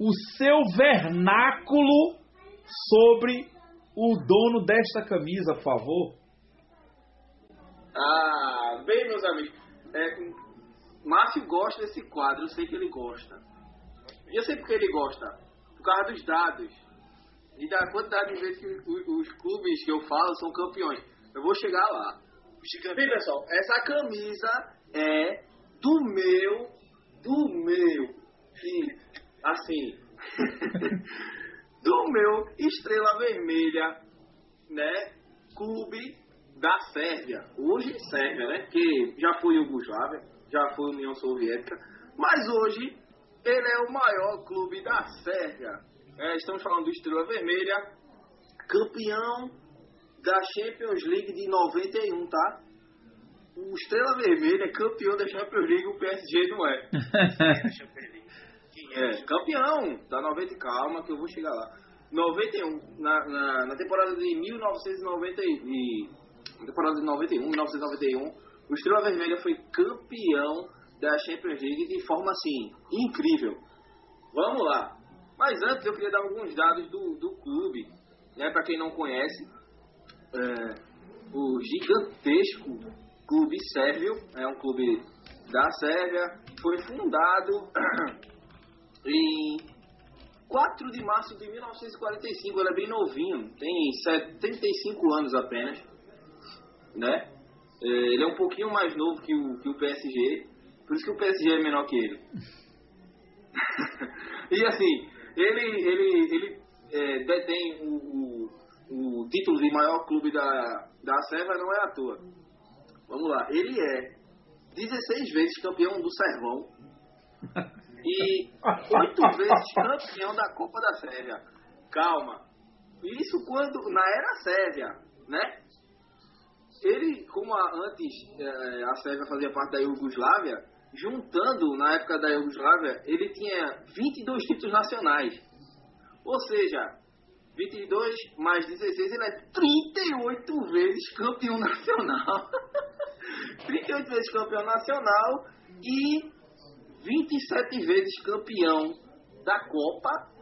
o seu vernáculo sobre o dono desta camisa, por favor. Ah, bem, meus amigos. É, Márcio gosta desse quadro, eu sei que ele gosta. E eu sei porque ele gosta. Por causa dos dados. E da quantidade de vezes que os, os clubes que eu falo são campeões. Eu vou chegar lá. Bem, pessoal, essa camisa é do meu, do meu, sim, assim, do meu Estrela Vermelha, né, clube da Sérvia. Hoje Sérvia, né, que já foi Yugoslávia, já foi União Soviética, mas hoje ele é o maior clube da Sérvia. É, estamos falando do Estrela Vermelha, campeão da Champions League de 91, tá? o Estrela Vermelha é campeão da Champions League, o PSG não é. é, campeão da 90, calma que eu vou chegar lá. 91, na, na, na temporada de 1990 e, temporada de 91, 1991, o Estrela Vermelha foi campeão da Champions League de forma assim, incrível. Vamos lá. Mas antes eu queria dar alguns dados do, do clube, né, para quem não conhece. É, o gigantesco clube sérvio, é um clube da Sérvia, foi fundado em 4 de março de 1945, ele é bem novinho, tem 75 anos apenas, né? É, ele é um pouquinho mais novo que o, que o PSG, por isso que o PSG é menor que ele. e assim, ele, ele, ele é, detém o, o, o, título de maior clube da, da Sérvia, não é à toa. Vamos lá, ele é 16 vezes campeão do Servão e 8 vezes campeão da Copa da Sérvia. Calma. Isso quando na era Sérvia, né? Ele, como a, antes é, a Sérvia fazia parte da Iugoslávia, juntando na época da Iugoslávia, ele tinha 22 títulos nacionais. Ou seja, 22 mais 16, ele é 38 vezes campeão nacional. 38 vezes campeão nacional e 27 vezes campeão da Copa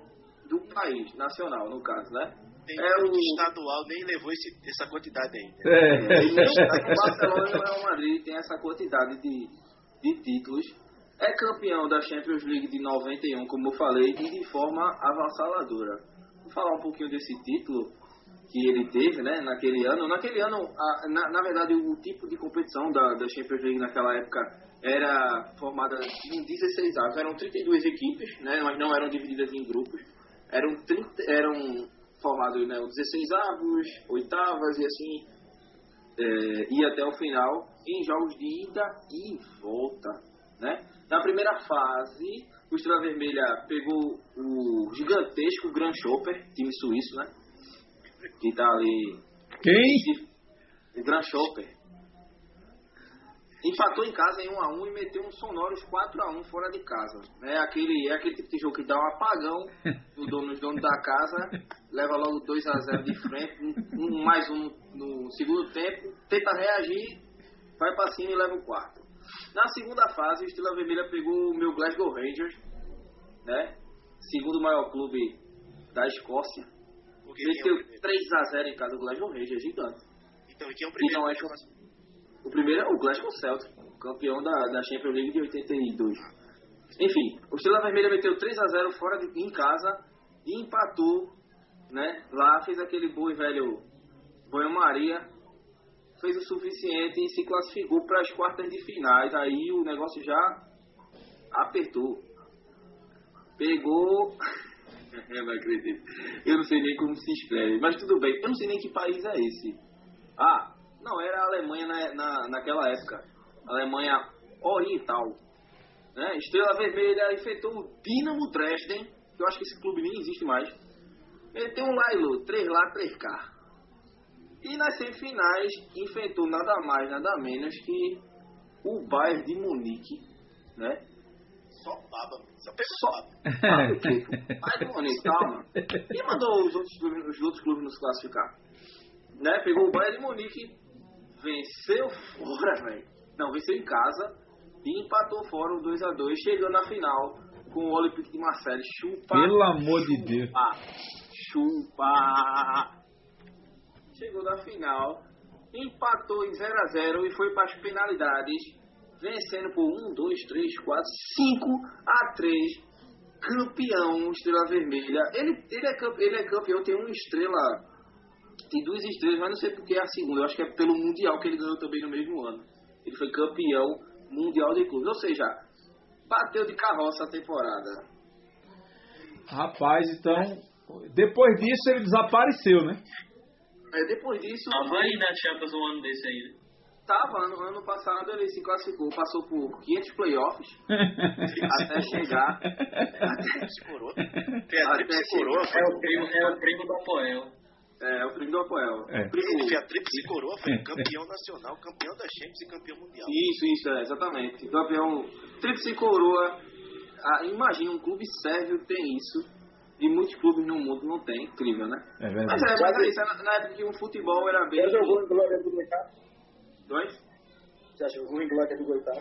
do país, nacional no caso, né? Tem é o estadual nem levou esse, essa quantidade ainda. É. é. O Barcelona e o Real Madrid tem essa quantidade de, de títulos. É campeão da Champions League de 91, como eu falei, e de forma avassaladora. Falar um pouquinho desse título que ele teve, né, naquele ano. Naquele ano, a, na, na, verdade, o tipo de competição da, da Champions League naquela época era formada em 16 avos. Eram 32 equipes, né, mas não eram divididas em grupos. Eram, 30, eram formados né, 16 avos, oitavas e assim, é, até o final em jogos de ida e volta. Né? Na primeira fase, o Estrela Vermelha pegou o gigantesco Grand Chopper, time suíço, né? Que tá ali. Quem? O Grand Chopper. Empatou em casa em 1 a 1 e meteu um sonoros 4 a 1 fora de casa. É aquele, é aquele tipo de jogo que dá um apagão no dono, nos donos da casa, leva logo 2 a 0 de frente, um, um, mais um no segundo tempo, tenta reagir, vai para cima e leva o quarto. Na segunda fase, o Estrela Vermelha pegou o meu Glasgow Rangers, né? Segundo maior clube da Escócia. Meteu 3 a 0 em casa do Glasgow Rangers, é gigante. Então, e quem é o primeiro? É o primeiro é o Glasgow Celtic, campeão da, da Champions League de 82. Enfim, o Estrela Vermelha meteu 3 a 0 fora de, em casa e empatou, né? Lá fez aquele boi velho banho-maria, fez o suficiente e se classificou para as quartas de finais. Aí o negócio já apertou. Pegou. eu não acredito. Eu não sei nem como se escreve, mas tudo bem. Eu não sei nem que país é esse. Ah, não, era a Alemanha na, na, naquela época. Alemanha Oriental. Né? Estrela Vermelha enfrentou o Dinamo Dresden, que eu acho que esse clube nem existe mais. Ele tem um Lailo, 3 lá, 3K. E nas semifinais enfrentou nada mais, nada menos que o Bayern de Munique, né? Só baba, só pegou só. Baba. Bayern de Munique, calma. E mandou os outros, os outros clubes nos classificar. Né? Pegou o Bayern de Munique venceu fora, velho. Não, venceu em casa e empatou fora o 2x2, chegando na final com o Olympique de Marseille. Chupa. Pelo amor de Deus. Chupa. Chegou na final, empatou em 0x0 e foi para as penalidades, vencendo por 1, 2, 3, 4, 5 a 3. Campeão, estrela vermelha. Ele, ele, é, ele é campeão, tem uma estrela tem duas estrelas, mas não sei porque é a segunda. Eu acho que é pelo Mundial que ele ganhou também no mesmo ano. Ele foi campeão mundial de clubes. Ou seja, bateu de carroça a temporada. Rapaz, então, depois disso ele desapareceu, né? É, depois disso. Tava aí na Champions um ano desse aí, né? Tava, no ano passado ele se classificou, passou por 500 playoffs até chegar. Até, coroa. Tem a até coroa. É o primo, é o primo do Apoel. É, o primo do Apoel. É. Primo... Foi a tríplice coroa, foi campeão nacional, campeão da Champions e campeão mundial. Isso, isso, é, exatamente. Campeão tríplice coroa. Ah, imagina, um clube sérvio tem isso. E muitos clubes no mundo não tem. Incrível, né? É Mas verdade. é, mas é isso. Na, na época que o futebol era bem... Já jogou em Glória do Goitá? Dois? Já jogou em Glória do Goitá?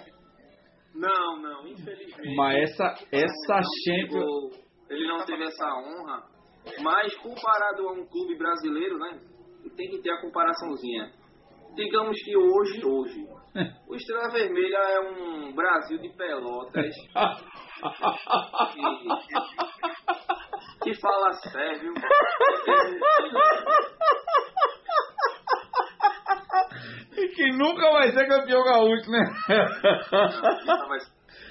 Não, não, infelizmente. Mas essa, essa Não Champions. Ele não teve essa honra. Mas comparado a um clube brasileiro, né? Tem que ter a comparaçãozinha. Digamos que hoje, hoje, o Estrela Vermelha é um Brasil de Pelotas que fala sério. E que nunca vai ser campeão gaúcho, né? Não, mas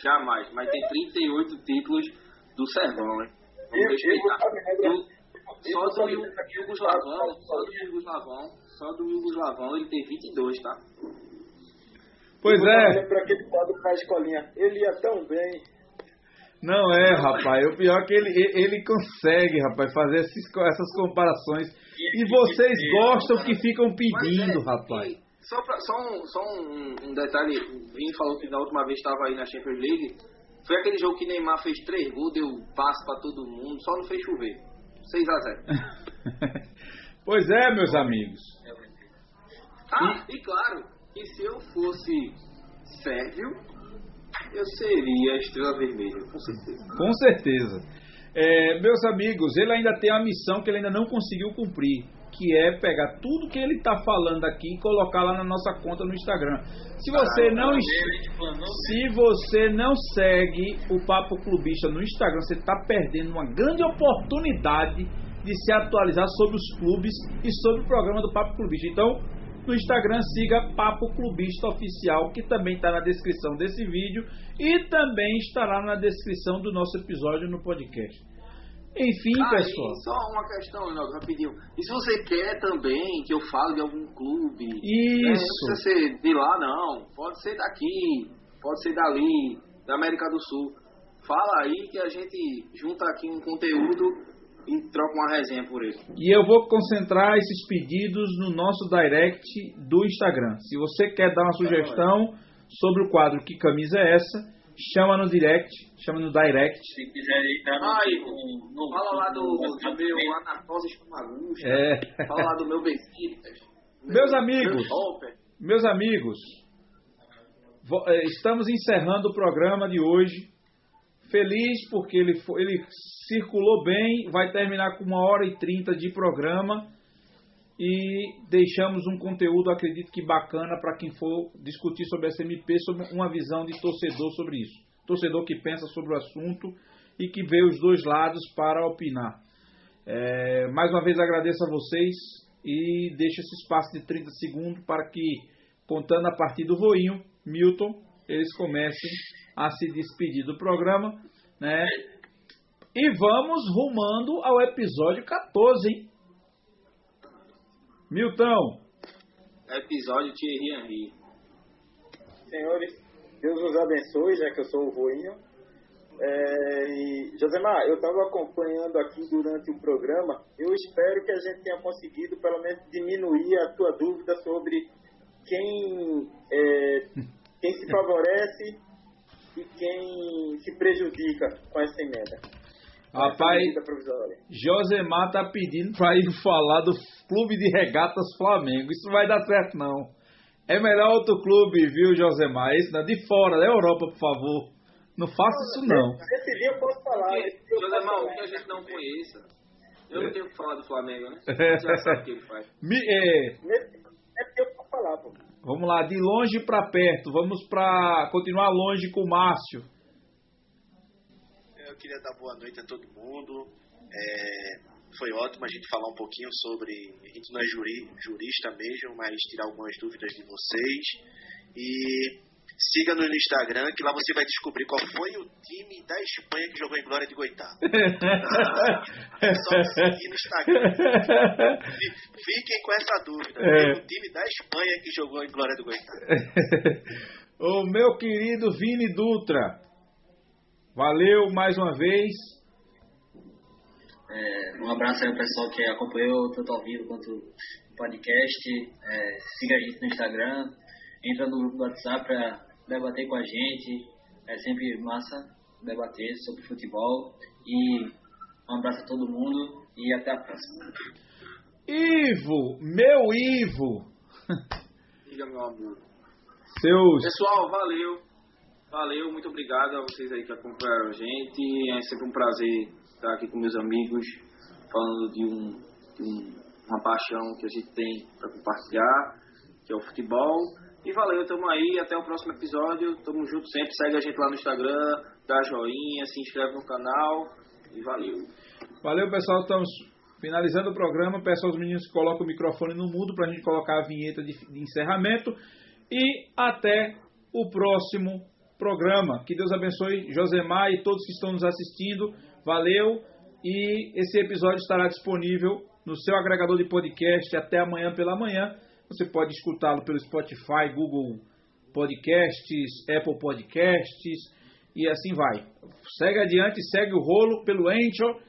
jamais. Mas tem 38 títulos do Servão, hein? Vamos respeitar. Só do Yugoslavão, só do Yugoslavão, só do Yugoslavão ele tem 22, tá? Pois é. Para aquele quadro na escolinha. Ele ia tão bem. Não é, rapaz. O pior é que ele, ele consegue, rapaz, fazer esses, essas comparações. E vocês gostam que ficam pedindo, é, rapaz. e Só, pra, só, um, só um, um detalhe, o Vini falou que na última vez estava aí na Champions League. Foi aquele jogo que Neymar fez três gols, deu passe pra todo mundo, só não fez chover. 6 a 0 Pois é, meus amigos. Ah, e claro, que se eu fosse sérvio, eu seria a estrela vermelha, com certeza. Com certeza. É, meus amigos, ele ainda tem uma missão que ele ainda não conseguiu cumprir, que é pegar tudo que ele está falando aqui e colocar lá na nossa conta no Instagram. Se você não se você não segue o Papo Clubista no Instagram, você está perdendo uma grande oportunidade de se atualizar sobre os clubes e sobre o programa do Papo Clubista. Então, no Instagram, siga Papo Clubista Oficial, que também está na descrição desse vídeo e também estará na descrição do nosso episódio no podcast. Enfim, Ah, pessoal. só uma questão, Leonardo, rapidinho. E se você quer também que eu fale de algum clube? né, Não Isso. precisa ser de lá, não. Pode ser daqui, pode ser dali, da América do Sul. Fala aí que a gente junta aqui um conteúdo e troca uma resenha por ele. E eu vou concentrar esses pedidos no nosso direct do Instagram. Se você quer dar uma sugestão sobre o quadro Que Camisa é essa? Chama no direct, chama no direct. Se quiser entrar no, Ai, no, no- Fala lá do, no- do meu Anatose Espumagusta. É. Fala lá do meu Besiktas. Meus meu- amigos. meu. Meus amigos, eh, estamos encerrando o programa de hoje. Feliz porque ele, fo- ele circulou bem, vai terminar com uma hora e trinta de programa e deixamos um conteúdo, acredito que bacana para quem for discutir sobre a SMP, sobre uma visão de torcedor sobre isso. Torcedor que pensa sobre o assunto e que vê os dois lados para opinar. É, mais uma vez agradeço a vocês e deixo esse espaço de 30 segundos para que, contando a partir do voinho, Milton, eles comecem a se despedir do programa, né? E vamos rumando ao episódio 14, hein? Milton, Episódio Thierry Henry. Senhores, Deus os abençoe, já que eu sou o voinho. É, e, Josemar, eu estava acompanhando aqui durante o programa. Eu espero que a gente tenha conseguido, pelo menos, diminuir a tua dúvida sobre quem, é, quem se favorece e quem se prejudica com essa emenda. Com Rapaz. Josemar tá pedindo para ir falar do Clube de Regatas Flamengo. Isso não vai dar certo, não. É melhor outro clube, viu, Josemar? Esse não, de fora, da Europa, por favor. Não faça isso, não. Esse dia eu posso falar. Porque, falar. o que a gente não conheça, eu não tenho o que falar do Flamengo, né? É. Você já sabe o que ele faz. Me- é, esse dia eu posso falar, pô. Vamos lá, de longe para perto. Vamos para continuar longe com o Márcio. Eu queria dar boa noite a todo mundo. É, foi ótimo a gente falar um pouquinho sobre. A gente não é juri, jurista mesmo, mas tirar algumas dúvidas de vocês. E siga no Instagram, que lá você vai descobrir qual foi o time da Espanha que jogou em Glória de Goitá. É só seguir no Instagram. Fi- Fiquem com essa dúvida. É. O time da Espanha que jogou em Glória do Goitá. o meu querido Vini Dutra. Valeu mais uma vez. É, um abraço aí ao pessoal que acompanhou tanto ao vivo quanto o podcast. É, siga a gente no Instagram, entra no grupo do WhatsApp para debater com a gente. É sempre massa debater sobre futebol. E um abraço a todo mundo e até a próxima. Ivo, meu Ivo! Diga, meu amor. Seus. Pessoal, valeu. Valeu, muito obrigado a vocês aí que acompanharam a gente. É sempre um prazer estar aqui com meus amigos, falando de, um, de um, uma paixão que a gente tem para compartilhar, que é o futebol. E valeu, tamo aí, até o próximo episódio. Tamo junto sempre, segue a gente lá no Instagram, dá joinha, se inscreve no canal e valeu. Valeu, pessoal. Estamos finalizando o programa. Peço aos meninos que coloquem o microfone no mudo para a gente colocar a vinheta de, de encerramento. E até o próximo programa. Que Deus abençoe Josemar e todos que estão nos assistindo. Valeu. E esse episódio estará disponível no seu agregador de podcast até amanhã pela manhã. Você pode escutá-lo pelo Spotify, Google Podcasts, Apple Podcasts e assim vai. Segue adiante, segue o rolo pelo Anchor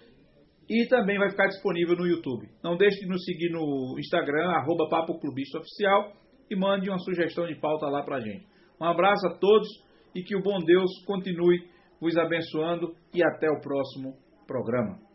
e também vai ficar disponível no YouTube. Não deixe de nos seguir no Instagram, arroba Papo Clubista Oficial e mande uma sugestão de pauta lá pra gente. Um abraço a todos e que o bom Deus continue vos abençoando e até o próximo programa.